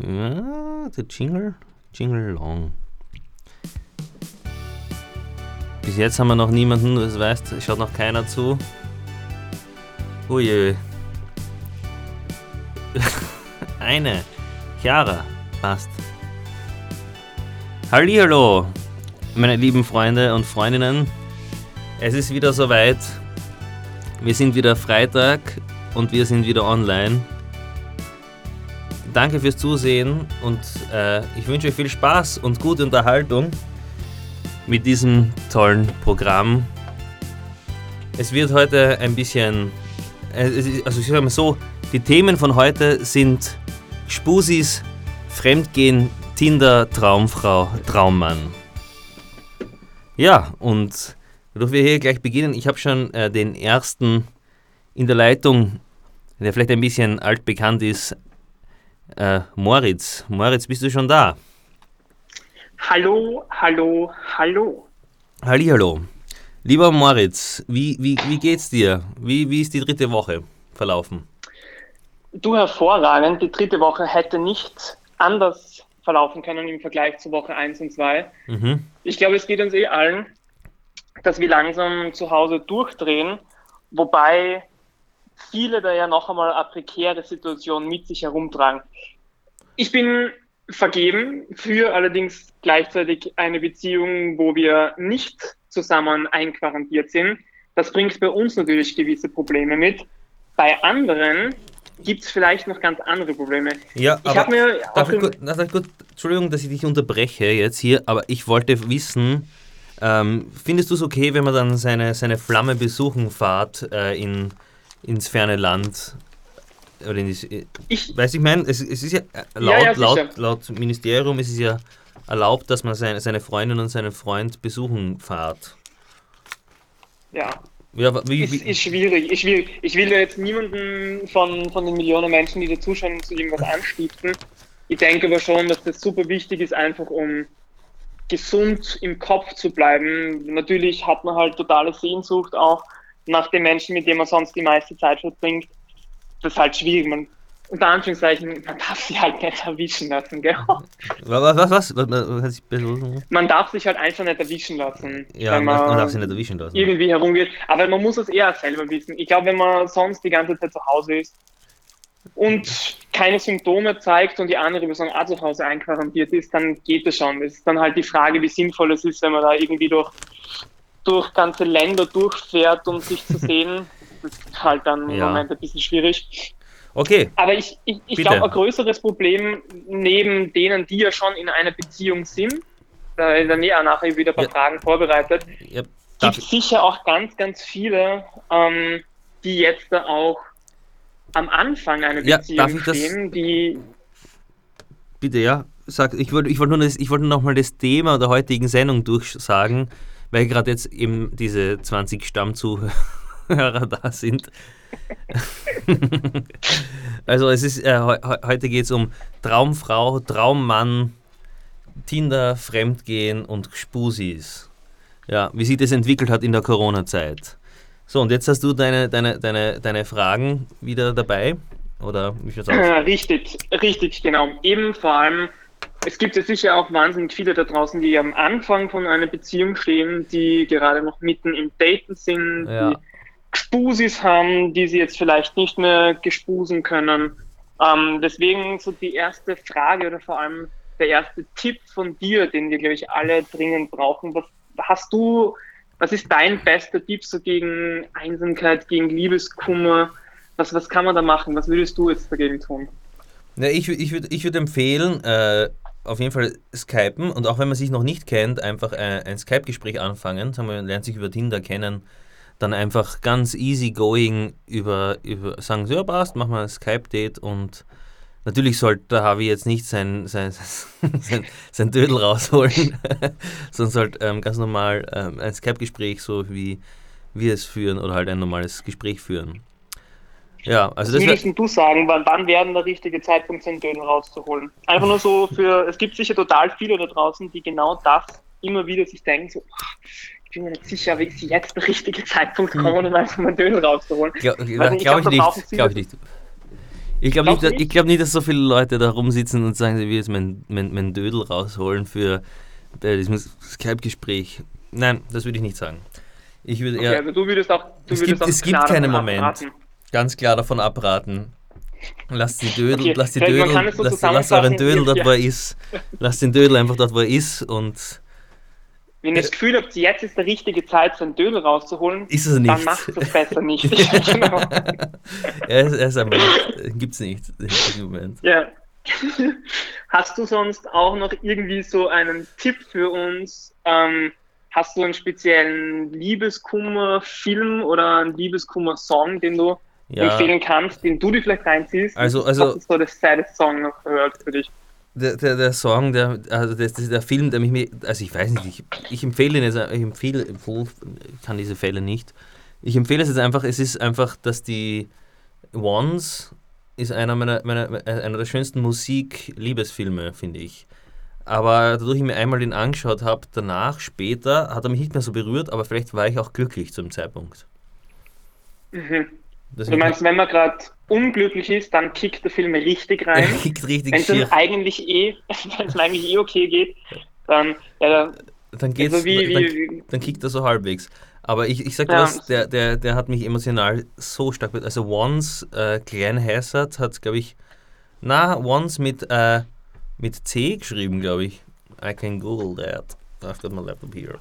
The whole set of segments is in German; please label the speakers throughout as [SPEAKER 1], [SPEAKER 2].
[SPEAKER 1] Ja, der Jingle, Jingle Long. Bis jetzt haben wir noch niemanden, das weißt, schaut noch keiner zu. Uje. Eine. Chiara. Passt. Hallihallo, meine lieben Freunde und Freundinnen. Es ist wieder soweit. Wir sind wieder Freitag und wir sind wieder online. Danke fürs Zusehen und äh, ich wünsche euch viel Spaß und gute Unterhaltung mit diesem tollen Programm. Es wird heute ein bisschen, äh, also ich sage mal so, die Themen von heute sind Spusis, Fremdgehen, Tinder, Traumfrau, Traummann. Ja, und bevor wir hier gleich beginnen, ich habe schon äh, den ersten in der Leitung, der vielleicht ein bisschen altbekannt ist, äh, Moritz. Moritz, bist du schon da?
[SPEAKER 2] Hallo, hallo, hallo.
[SPEAKER 1] Hallihallo. Lieber Moritz, wie, wie, wie geht's dir? Wie, wie ist die dritte Woche verlaufen?
[SPEAKER 2] Du hervorragend. Die dritte Woche hätte nicht anders verlaufen können im Vergleich zu Woche 1 und 2. Mhm. Ich glaube, es geht uns eh allen, dass wir langsam zu Hause durchdrehen, wobei viele da ja noch einmal eine prekäre Situation mit sich herumtragen. Ich bin vergeben, für allerdings gleichzeitig eine Beziehung, wo wir nicht zusammen einquarantiert sind. Das bringt bei uns natürlich gewisse Probleme mit. Bei anderen gibt es vielleicht noch ganz andere Probleme.
[SPEAKER 1] Ja, ich aber mir darf ich, gut, darf ich gut, Entschuldigung, dass ich dich unterbreche jetzt hier, aber ich wollte wissen, ähm, findest du es okay, wenn man dann seine, seine Flamme besuchen fahrt äh, in, ins ferne Land? Oder in die, ich weiß ich meine, es, es ist ja laut, ja, ja, laut, laut Ministerium ist es ja erlaubt, dass man seine, seine Freundin und seinen Freund besuchen fahrt.
[SPEAKER 2] Ja, ja, wie, ist, ist schwierig. Ich will, ich will jetzt niemanden von, von den Millionen Menschen, die da zuschauen, zu irgendwas anstiften. Ich denke aber schon, dass das super wichtig ist, einfach um gesund im Kopf zu bleiben. Natürlich hat man halt totale Sehnsucht auch nach den Menschen, mit denen man sonst die meiste Zeit verbringt. Das ist halt schwierig. Man unter Anführungszeichen, man darf sich halt nicht erwischen lassen, gell?
[SPEAKER 1] Was, was, was? was, was,
[SPEAKER 2] man darf sich halt einfach nicht erwischen lassen.
[SPEAKER 1] Ja, wenn man, man darf sich nicht erwischen lassen.
[SPEAKER 2] Irgendwie herumgeht. Aber man muss es eher selber wissen. Ich glaube, wenn man sonst die ganze Zeit zu Hause ist und keine Symptome zeigt und die andere Person auch zu Hause einquarantiert ist, dann geht es schon. Es ist dann halt die Frage, wie sinnvoll es ist, wenn man da irgendwie durch, durch ganze Länder durchfährt, um sich zu sehen. Das ist halt dann im ja. Moment ein bisschen schwierig.
[SPEAKER 1] Okay.
[SPEAKER 2] Aber ich, ich, ich glaube, ein größeres Problem neben denen, die ja schon in einer Beziehung sind, da in der Nähe nachher wieder ein paar ja. Fragen vorbereitet, ja, gibt es sicher auch ganz, ganz viele, ähm, die jetzt da auch am Anfang einer Beziehung ja, stehen, die.
[SPEAKER 1] Bitte, ja. Sag, ich wollte ich wollt nur, das, wollt nur noch mal das Thema der heutigen Sendung durchsagen, weil gerade jetzt eben diese 20 Stammzuhörer da sind. also es ist, äh, heute geht es um Traumfrau, Traummann, Tinder, Fremdgehen und Spusis. Ja, wie sich das entwickelt hat in der Corona-Zeit. So, und jetzt hast du deine, deine, deine, deine Fragen wieder dabei? Oder wie aus?
[SPEAKER 2] Richtig, richtig, genau. Eben vor allem, es gibt ja sicher auch wahnsinnig viele da draußen, die am Anfang von einer Beziehung stehen, die gerade noch mitten im Daten sind, ja. die Spusis haben, die sie jetzt vielleicht nicht mehr gespusen können. Ähm, deswegen so die erste Frage oder vor allem der erste Tipp von dir, den wir, glaube ich, alle dringend brauchen. Was hast du, was ist dein bester Tipp so gegen Einsamkeit, gegen Liebeskummer? Was, was kann man da machen? Was würdest du jetzt dagegen tun?
[SPEAKER 1] Ja, ich ich würde ich würd empfehlen, äh, auf jeden Fall Skypen und auch wenn man sich noch nicht kennt, einfach äh, ein Skype-Gespräch anfangen. Man lernt sich über Tinder kennen dann einfach ganz easy going über, über sagen, so, ja passt, machen wir ein Skype-Date und natürlich sollte der Harvey jetzt nicht sein, sein, sein, sein Dödel rausholen, sondern sollte ähm, ganz normal ähm, ein Skype-Gespräch, so wie wir es führen oder halt ein normales Gespräch führen. Ja, also
[SPEAKER 2] das würdest du sagen, wann, wann wäre der richtige Zeitpunkt, seinen Dödel rauszuholen? Einfach nur so für, es gibt sicher total viele da draußen, die genau das immer wieder sich denken, so, ich bin mir nicht sicher, wie ist jetzt der richtige Zeitpunkt hm. kommen, um einfach mal Döner rauszuholen.
[SPEAKER 1] Glaube glaub ich, nicht. Glaub ich nicht. Ich glaube nicht, nicht? glaub nicht, dass so viele Leute da rumsitzen und sagen, sie will jetzt mein, mein, mein Dödel rausholen für bei diesem Skype-Gespräch. Nein, das würde ich nicht sagen. Ich würde eher. Okay,
[SPEAKER 2] also du würdest auch. Du
[SPEAKER 1] es
[SPEAKER 2] würdest
[SPEAKER 1] gibt,
[SPEAKER 2] auch
[SPEAKER 1] es gibt keinen Moment. Abraten. Ganz klar davon abraten. Lasst die Dödel, okay, lasst die Dödel, so lasst, lasst euren Dödel dort, wo er ist. Lasst den Dödel einfach dort, wo er ist und.
[SPEAKER 2] Wenn ihr das Gefühl habt, jetzt ist die richtige Zeit, so einen Dödel rauszuholen,
[SPEAKER 1] ist es nicht.
[SPEAKER 2] dann macht es besser nicht.
[SPEAKER 1] genau. er, ist, er ist einfach nicht. Gibt es nicht im Moment.
[SPEAKER 2] Ja. Hast du sonst auch noch irgendwie so einen Tipp für uns? Ähm, hast du einen speziellen Liebeskummer-Film oder einen Liebeskummer-Song, den du ja. empfehlen kannst, den du dir vielleicht reinziehst?
[SPEAKER 1] Also, also
[SPEAKER 2] Was ist so der saddest Song noch gehört für dich?
[SPEAKER 1] Der, der, der Song, der, also das, das, der Film, der mich, also ich weiß nicht, ich, ich empfehle ihn jetzt, ich empfehle, ich kann diese Fälle nicht. Ich empfehle es jetzt einfach, es ist einfach, dass die Ones ist einer meiner, meiner einer der schönsten Musik-Liebesfilme, finde ich. Aber dadurch ich mir einmal den angeschaut habe, danach, später, hat er mich nicht mehr so berührt, aber vielleicht war ich auch glücklich zum Zeitpunkt.
[SPEAKER 2] Mhm. Du meinst, wenn man gerade unglücklich ist, dann kickt der Film richtig rein.
[SPEAKER 1] Er kickt richtig
[SPEAKER 2] Wenn es eigentlich eh, wenn es eigentlich eh okay geht, dann, ja,
[SPEAKER 1] dann geht's, also wie, wie, dann, dann kickt er so halbwegs. Aber ich, ich sag ja. was, der, der, der hat mich emotional so stark. Also Once, äh, Glenn Hassard hat, glaube ich, na, Once mit, äh, mit C geschrieben, glaube ich. I can Google that. I've got my laptop here.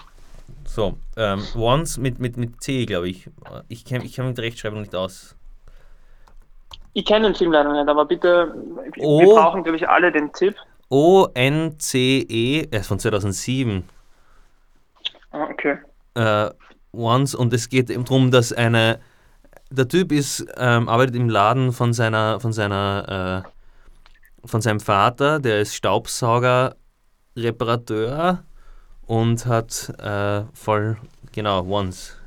[SPEAKER 1] So, ähm, Once mit, mit, mit C, glaube ich. Ich kenne ich kenn mit Rechtschreibung nicht aus.
[SPEAKER 2] Ich kenne den Film leider nicht, aber bitte, o, wir brauchen, glaube ich, alle den Tipp.
[SPEAKER 1] O-N-C-E, er ist von 2007.
[SPEAKER 2] Ah, okay.
[SPEAKER 1] Äh, Once und es geht eben darum, dass eine, der Typ ist, ähm, arbeitet im Laden von seiner, von seiner, äh, von seinem Vater, der ist Staubsauger, Reparateur und hat äh, voll, genau, Once.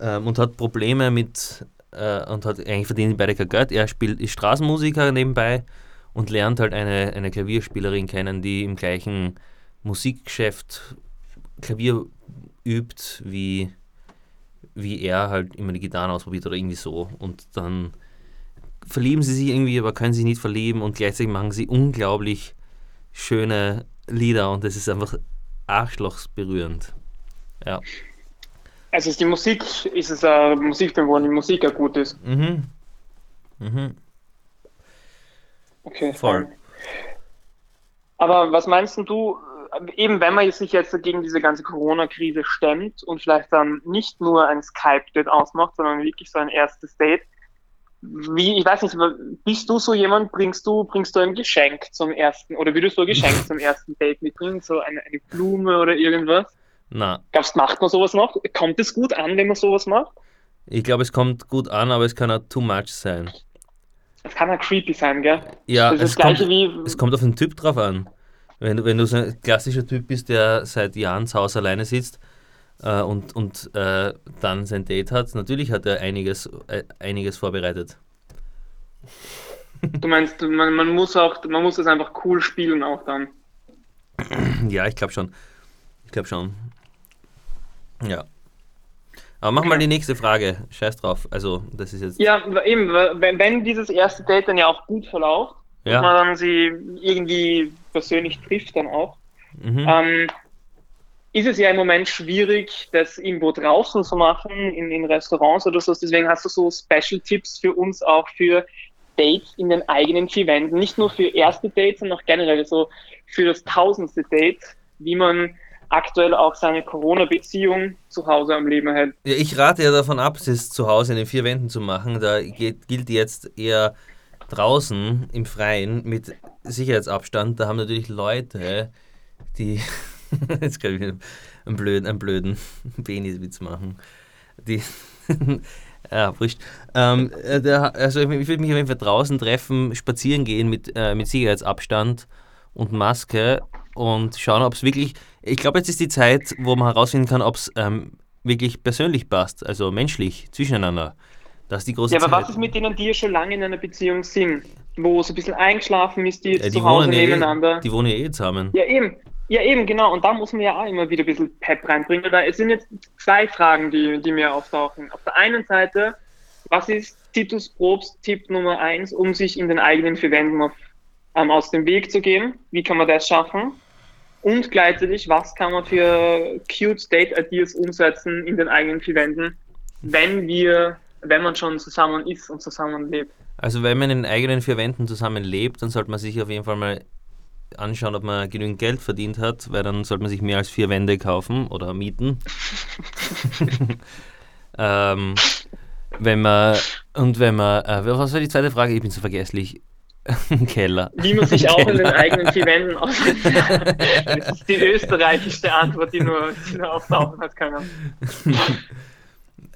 [SPEAKER 1] Ähm, und hat Probleme mit, äh, und hat eigentlich verdienen beide kein Geld. Er spielt, ist Straßenmusiker nebenbei und lernt halt eine, eine Klavierspielerin kennen, die im gleichen Musikgeschäft Klavier übt wie wie er halt immer die Gitarren ausprobiert oder irgendwie so. Und dann verlieben sie sich irgendwie, aber können sich nicht verlieben und gleichzeitig machen sie unglaublich schöne Lieder und das ist einfach arschlochsberührend. Ja.
[SPEAKER 2] Also ist die Musik, ist es eine Musikfilm, wo die Musik ja gut ist.
[SPEAKER 1] Mhm. Mhm.
[SPEAKER 2] Okay. Voll. Aber was meinst du, eben wenn man sich jetzt gegen diese ganze Corona-Krise stemmt und vielleicht dann nicht nur ein Skype-Date ausmacht, sondern wirklich so ein erstes Date, wie, ich weiß nicht, bist du so jemand, bringst du, bringst du ein Geschenk zum ersten, oder würdest du ein Geschenk zum ersten Date mitbringen, so eine, eine Blume oder irgendwas?
[SPEAKER 1] Na.
[SPEAKER 2] Glaubst macht man sowas noch? Kommt es gut an, wenn man sowas macht?
[SPEAKER 1] Ich glaube, es kommt gut an, aber es kann auch too much sein.
[SPEAKER 2] Es kann auch creepy sein, gell?
[SPEAKER 1] Ja, das es, kommt, wie, es kommt auf den Typ drauf an. Wenn du, wenn du so ein klassischer Typ bist, der seit Jahren zu Hause alleine sitzt äh, und, und äh, dann sein Date hat, natürlich hat er einiges, äh, einiges vorbereitet.
[SPEAKER 2] Du meinst, man, man muss auch, man muss das einfach cool spielen auch dann.
[SPEAKER 1] Ja, ich glaube schon. Ich glaube schon. Ja. Aber mach mal die nächste Frage. Scheiß drauf. Also, das ist jetzt.
[SPEAKER 2] Ja, eben, wenn, wenn dieses erste Date dann ja auch gut verläuft, ja. dass man dann sie irgendwie persönlich trifft dann auch. Mhm. Ähm, ist es ja im Moment schwierig, das irgendwo draußen zu machen, in, in Restaurants oder so. Deswegen hast du so Special-Tipps für uns auch für Dates in den eigenen vier Wänden. Nicht nur für erste Dates, sondern auch generell so für das tausendste Date, wie man aktuell auch seine Corona-Beziehung zu Hause am Leben hält.
[SPEAKER 1] Ja, ich rate ja davon ab, es zu Hause in den vier Wänden zu machen. Da geht, gilt jetzt eher draußen im Freien mit Sicherheitsabstand, da haben natürlich Leute, die, jetzt kann ich einen blöden, einen blöden Peniswitz machen, die, ja, wurscht. Ähm, äh, der, also ich, ich würde mich auf jeden Fall draußen treffen, spazieren gehen mit, äh, mit Sicherheitsabstand und Maske und schauen, ob es wirklich, ich glaube, jetzt ist die Zeit, wo man herausfinden kann, ob es ähm, wirklich persönlich passt, also menschlich, zwischeneinander. Das ist die große
[SPEAKER 2] Ja, aber
[SPEAKER 1] Zeit.
[SPEAKER 2] was ist mit denen, die ja schon lange in einer Beziehung sind, wo so ein bisschen eingeschlafen ist, die jetzt ja, die zu Hause eh- nebeneinander.
[SPEAKER 1] Eh, die wohnen ja eh zusammen.
[SPEAKER 2] Ja, eben. Ja, eben, genau. Und da muss man ja auch immer wieder ein bisschen Pep reinbringen. Da es sind jetzt zwei Fragen, die, die mir auftauchen. Auf der einen Seite, was ist Titus Probst Tipp Nummer eins, um sich in den eigenen vier Wänden auf, ähm, aus dem Weg zu gehen? Wie kann man das schaffen? Und gleichzeitig, was kann man für cute Date-Ideas umsetzen in den eigenen vier Wänden, wenn wir, wenn man schon zusammen ist und zusammen lebt?
[SPEAKER 1] Also wenn man in den eigenen vier Wänden zusammen lebt, dann sollte man sich auf jeden Fall mal anschauen, ob man genügend Geld verdient hat, weil dann sollte man sich mehr als vier Wände kaufen oder mieten. ähm, wenn man und wenn man, äh, was war die zweite Frage? Ich bin so vergesslich. Keller.
[SPEAKER 2] Wie man sich auch in den eigenen vier Wänden aussetzt. Das ist die österreichischste Antwort, die nur, die nur auftauchen hat können.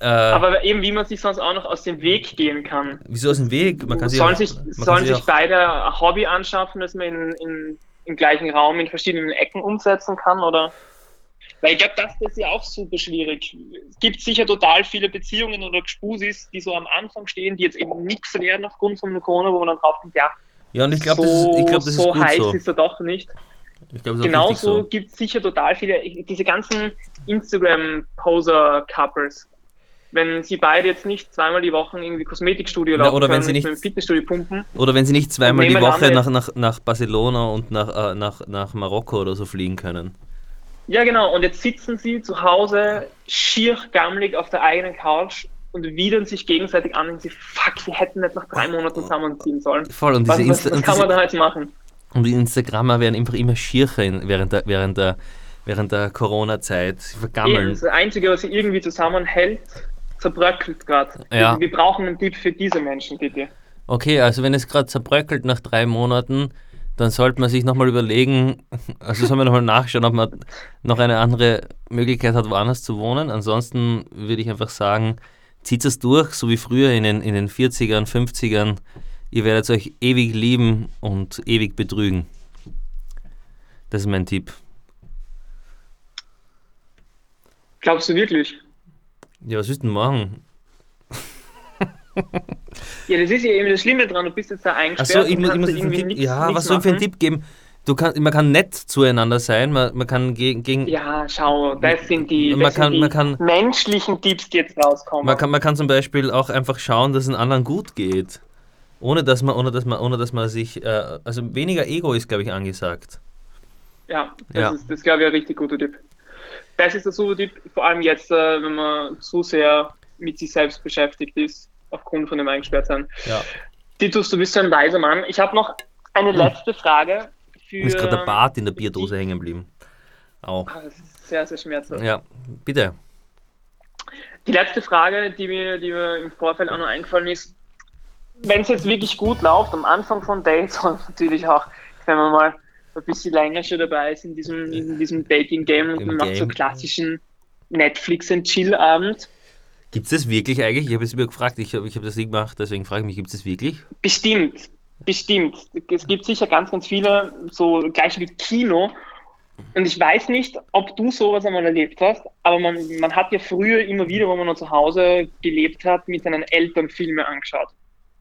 [SPEAKER 2] Äh, Aber eben, wie man sich sonst auch noch aus dem Weg gehen kann.
[SPEAKER 1] Wieso aus dem Weg?
[SPEAKER 2] Man kann sich sollen auch, sich, sollen sich, sich beide ein Hobby anschaffen, das man in, in, im gleichen Raum in verschiedenen Ecken umsetzen kann? Oder? Weil ich glaube, das, ist ja auch super schwierig. Es gibt sicher total viele Beziehungen oder Gspusis, die so am Anfang stehen, die jetzt eben nichts werden aufgrund von Corona, wo man dann drauf denkt, ja,
[SPEAKER 1] ja und ich glaube, so, das, ist, glaub, das
[SPEAKER 2] so
[SPEAKER 1] ist
[SPEAKER 2] heiß
[SPEAKER 1] so.
[SPEAKER 2] ist er doch nicht. Glaub, Genauso so. gibt es sicher total viele, diese ganzen Instagram-Poser-Couples, wenn sie beide jetzt nicht zweimal die Woche irgendwie Kosmetikstudio laufen
[SPEAKER 1] oder wenn sie nicht
[SPEAKER 2] mit Fitnessstudio pumpen.
[SPEAKER 1] Oder wenn sie nicht zweimal die Woche nach, nach, nach Barcelona und nach, äh, nach, nach Marokko oder so fliegen können.
[SPEAKER 2] Ja, genau. Und jetzt sitzen sie zu Hause schier gammelig auf der eigenen Couch und widern sich gegenseitig an und sie, fuck, wir hätten nicht nach drei Monaten zusammenziehen sollen.
[SPEAKER 1] Voll. Und diese
[SPEAKER 2] was, was, was kann man da jetzt machen?
[SPEAKER 1] Und die Instagrammer werden einfach immer schiercher während der, während der, während der Corona-Zeit. Sie vergammeln.
[SPEAKER 2] Das Einzige, was sie irgendwie zusammenhält, zerbröckelt gerade. Ja. Wir brauchen einen Tipp für diese Menschen, bitte.
[SPEAKER 1] Okay, also wenn es gerade zerbröckelt nach drei Monaten, dann sollte man sich nochmal überlegen, also sollen wir nochmal nachschauen, ob man noch eine andere Möglichkeit hat, woanders zu wohnen. Ansonsten würde ich einfach sagen, zieht es durch, so wie früher in den, in den 40ern, 50ern. Ihr werdet euch ewig lieben und ewig betrügen. Das ist mein Tipp.
[SPEAKER 2] Glaubst du wirklich?
[SPEAKER 1] Ja, was willst du denn machen?
[SPEAKER 2] Ja, das ist ja eben das Schlimme dran, du bist jetzt da eingesperrt.
[SPEAKER 1] Achso, ich muss, ich muss irgendwie Tipp, Ja, was soll ich für einen Tipp geben? Du kann, man kann nett zueinander sein, man, man kann gegen, gegen.
[SPEAKER 2] Ja, schau, das sind die, das kann, die man kann, menschlichen Tipps, die jetzt rauskommen.
[SPEAKER 1] Man kann, man kann zum Beispiel auch einfach schauen, dass es den anderen gut geht. Ohne dass man, ohne dass man, ohne dass man sich. Äh, also weniger Ego ist, glaube ich, angesagt.
[SPEAKER 2] Ja, das ja. ist, das glaube ich, ein richtig guter Tipp. Das ist der super Tipp, vor allem jetzt, äh, wenn man zu sehr mit sich selbst beschäftigt ist aufgrund von dem Eingesperrtsein. Ja. Titus, du bist so ein weiser Mann. Ich habe noch eine hm. letzte Frage.
[SPEAKER 1] Für, Mir ist gerade der Bart in der Bierdose hängen geblieben. Auch.
[SPEAKER 2] Ah, das ist sehr, sehr schmerzhaft.
[SPEAKER 1] Ja, bitte.
[SPEAKER 2] Die letzte Frage, die mir, die mir im Vorfeld auch noch eingefallen ist, wenn es jetzt wirklich gut läuft, am Anfang von Dates und natürlich auch, wenn man mal ein bisschen länger schon dabei ist in diesem, in diesem Dating-Game und man macht so klassischen Netflix- und Chill-Abend,
[SPEAKER 1] Gibt es das wirklich eigentlich? Ich habe es mir gefragt, ich habe ich hab das nicht gemacht, deswegen frage ich mich, gibt es das wirklich?
[SPEAKER 2] Bestimmt, bestimmt. Es gibt sicher ganz, ganz viele, so gleich wie Kino. Und ich weiß nicht, ob du sowas einmal erlebt hast, aber man, man hat ja früher immer wieder, wo man noch zu Hause gelebt hat, mit seinen Eltern Filme angeschaut.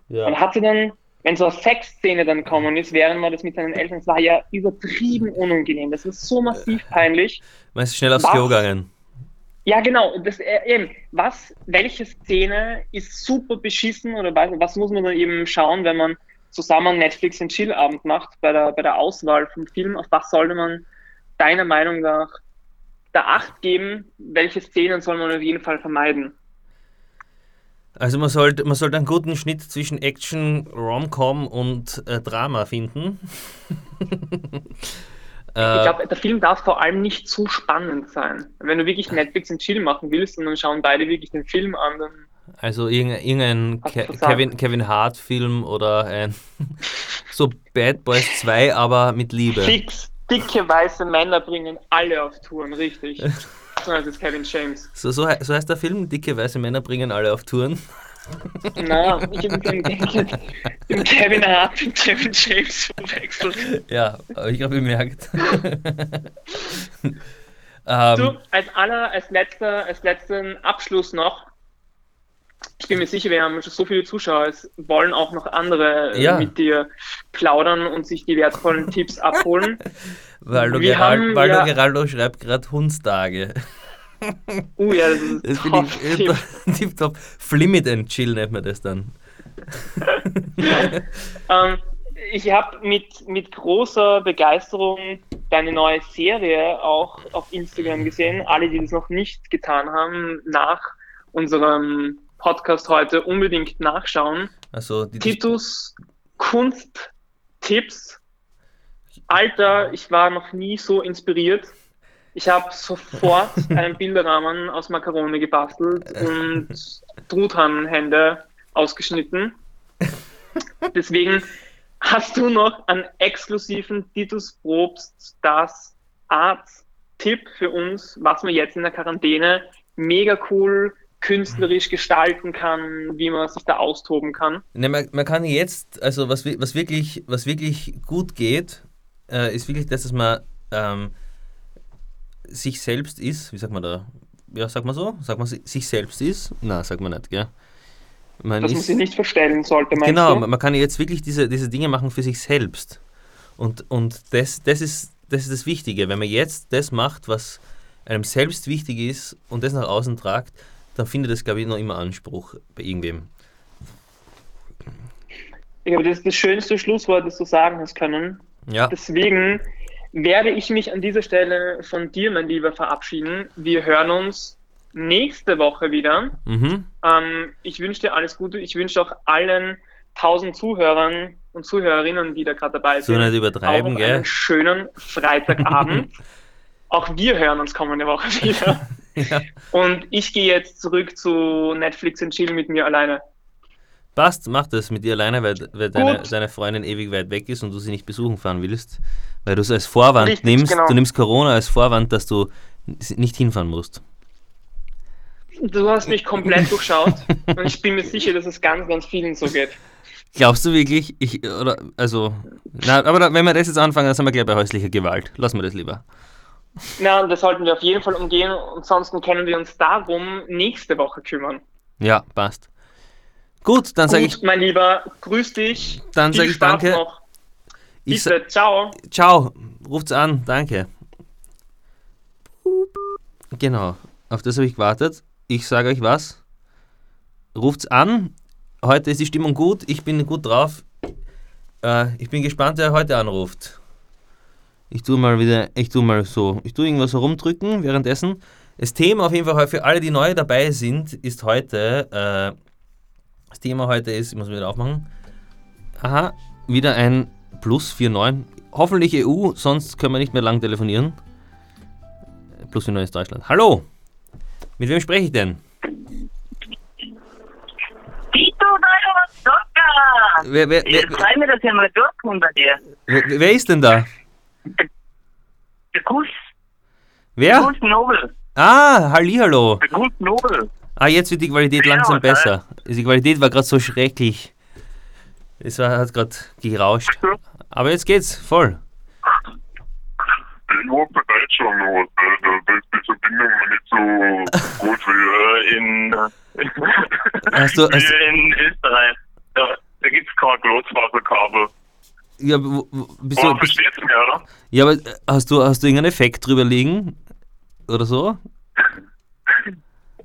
[SPEAKER 2] Ja. Man hatte dann, wenn so eine Sexszene dann kommen ist, während man das mit seinen Eltern, das war ja übertrieben unangenehm. Das ist so massiv peinlich.
[SPEAKER 1] Man ist schnell aufs Klo gegangen.
[SPEAKER 2] Ja, genau. Das, äh, eben, was, welche Szene ist super beschissen oder was, was muss man dann eben schauen, wenn man zusammen Netflix und Chill-Abend macht bei der, bei der Auswahl vom Film? Auf was sollte man deiner Meinung nach da Acht geben? Welche Szenen soll man auf jeden Fall vermeiden?
[SPEAKER 1] Also man sollte, man sollte einen guten Schnitt zwischen Action, Rom-Com und äh, Drama finden.
[SPEAKER 2] ich äh, glaube, der Film darf vor allem nicht zu spannend sein. Wenn du wirklich Netflix und Chill machen willst und dann schauen beide wirklich den Film an, dann.
[SPEAKER 1] Also irgendein Ke Kevin, Kevin Hart Film oder ein so Bad Boys 2, aber mit Liebe.
[SPEAKER 2] Fix, dicke weiße Männer bringen alle auf Touren, richtig. Das ist Kevin James.
[SPEAKER 1] So, so, so heißt der Film, dicke weiße Männer bringen alle auf Touren.
[SPEAKER 2] Na, ich habe den, Kevin Hart und Kevin James verwechselt.
[SPEAKER 1] Ja, habe ich habe bemerkt.
[SPEAKER 2] ähm, du, als aller, als letzter, als letzten Abschluss noch, ich bin mir sicher, wir haben schon so viele Zuschauer, es wollen auch noch andere ja. mit dir plaudern und sich die wertvollen Tipps abholen.
[SPEAKER 1] Waldo, Geral Waldo ja, Geraldo schreibt gerade Hundstage.
[SPEAKER 2] Uh, ja, das ist
[SPEAKER 1] das top, ich, tipptopp. Flimit and Chill nennt man das dann.
[SPEAKER 2] ähm, ich habe mit, mit großer Begeisterung deine neue Serie auch auf Instagram gesehen. Alle, die das noch nicht getan haben, nach unserem Podcast heute unbedingt nachschauen.
[SPEAKER 1] Also
[SPEAKER 2] Titus Kunsttipps. Alter, ich war noch nie so inspiriert. Ich habe sofort einen Bilderrahmen aus Makarone gebastelt und Truthahnhände ausgeschnitten. Deswegen hast du noch einen exklusiven Titus Probst das Art Tipp für uns, was wir jetzt in der Quarantäne mega cool künstlerisch gestalten kann, wie man sich da austoben kann.
[SPEAKER 1] Ne, man, man, kann jetzt, also was, was, wirklich, was wirklich gut geht, äh, ist wirklich das, dass man ähm, sich selbst ist, wie sagt man da? Ja, sagt man so? Sagt man sich selbst ist? Na, sagt man nicht, gell?
[SPEAKER 2] Man Dass ist, man sich nicht verstellen sollte, meinst
[SPEAKER 1] Genau,
[SPEAKER 2] du?
[SPEAKER 1] man kann jetzt wirklich diese, diese Dinge machen für sich selbst. Und, und das, das, ist, das ist das Wichtige. Wenn man jetzt das macht, was einem selbst wichtig ist und das nach außen tragt, dann findet das, glaube ich, noch immer Anspruch bei irgendwem.
[SPEAKER 2] Ich glaube, das ist das schönste Schlusswort, das du sagen hast können.
[SPEAKER 1] Ja.
[SPEAKER 2] Deswegen werde ich mich an dieser Stelle von dir, mein Lieber, verabschieden. Wir hören uns nächste Woche wieder.
[SPEAKER 1] Mhm.
[SPEAKER 2] Ähm, ich wünsche dir alles Gute. Ich wünsche auch allen tausend Zuhörern und Zuhörerinnen, die da gerade dabei sind,
[SPEAKER 1] so nicht übertreiben,
[SPEAKER 2] auch
[SPEAKER 1] gell?
[SPEAKER 2] einen schönen Freitagabend. auch wir hören uns kommende Woche wieder. ja. Und ich gehe jetzt zurück zu Netflix und Chill mit mir alleine.
[SPEAKER 1] Passt, mach das mit dir alleine, weil, weil deine, deine, Freundin ewig weit weg ist und du sie nicht besuchen fahren willst. Weil du es als Vorwand Richtig, nimmst. Genau. Du nimmst Corona als Vorwand, dass du nicht hinfahren musst.
[SPEAKER 2] Du hast mich komplett durchschaut und ich bin mir sicher, dass es ganz, ganz vielen so geht.
[SPEAKER 1] Glaubst du wirklich? Ich, oder, also, na, aber da, wenn wir das jetzt anfangen, dann sind wir gleich bei häuslicher Gewalt. Lassen wir das lieber.
[SPEAKER 2] Na, das sollten wir auf jeden Fall umgehen. Ansonsten können wir uns darum nächste Woche kümmern.
[SPEAKER 1] Ja, passt. Gut, dann sage ich.
[SPEAKER 2] Mein Lieber, grüß dich.
[SPEAKER 1] Dann sage ich danke.
[SPEAKER 2] Noch. Ich Bitte, ciao.
[SPEAKER 1] Ciao, ruft's an, danke. Genau, auf das habe ich gewartet. Ich sage euch was. Ruft's an. Heute ist die Stimmung gut, ich bin gut drauf. Äh, ich bin gespannt, wer heute anruft. Ich tue mal wieder, ich tue mal so, ich tue irgendwas rumdrücken währenddessen. Das Thema auf jeden Fall für alle, die neu dabei sind, ist heute äh, Thema heute ist, ich muss wieder aufmachen. Aha, wieder ein Plus 49. Hoffentlich EU, sonst können wir nicht mehr lang telefonieren. Plus 49 ist Deutschland. Hallo! Mit wem spreche ich denn?
[SPEAKER 3] Tito Neurostocker! Wer, wer, wer, Jetzt sei mir das ja mal durchkommen bei dir.
[SPEAKER 1] Wer, wer ist denn da?
[SPEAKER 3] Der Kuss.
[SPEAKER 1] Wer?
[SPEAKER 3] Der Kuss Nobel.
[SPEAKER 1] Ah, Hallihallo.
[SPEAKER 3] Der Kuss Nobel.
[SPEAKER 1] Ah, jetzt wird die Qualität ja, langsam besser. Die Qualität war gerade so schrecklich. Es war, hat gerade gerauscht. Aber jetzt geht's voll.
[SPEAKER 4] Ich war bei Deutschland noch, da ist die Verbindung nicht so gut wie in,
[SPEAKER 1] hast du, hast
[SPEAKER 3] in Österreich. Da, da gibt es kein Glasfaserkabel.
[SPEAKER 1] Ja, bist
[SPEAKER 3] du, bist, mich, oder?
[SPEAKER 1] Ja, aber hast du, hast du irgendeinen Effekt drüber liegen? Oder so?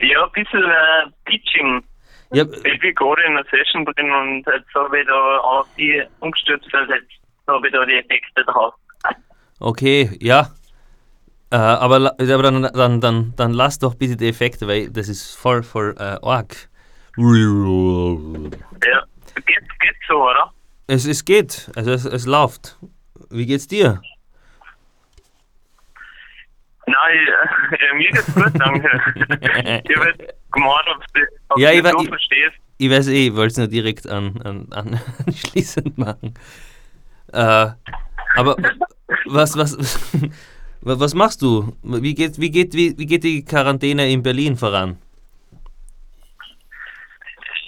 [SPEAKER 3] Ja, ein bisschen äh, Pitching. Ja. Ich bin gerade in einer Session drin und jetzt habe ich da auf die umgestürzt, also jetzt habe ich da die Effekte drauf.
[SPEAKER 1] Okay, ja. Äh, aber aber dann, dann, dann, dann lass doch bitte die Effekte, weil das ist voll, voll äh, arg.
[SPEAKER 3] Ja, geht, geht so, oder?
[SPEAKER 1] Es, es geht, also es, es läuft. Wie geht's dir?
[SPEAKER 3] Nein, äh, mir geht's gut, danke. ich habe gemeint, ob du
[SPEAKER 1] ja, ich
[SPEAKER 3] so verstehst.
[SPEAKER 1] Ich weiß eh, ich wollte es nur direkt an, an, an anschließend machen. Äh, aber was, was, was machst du? Wie geht, wie, geht, wie, wie geht die Quarantäne in Berlin voran?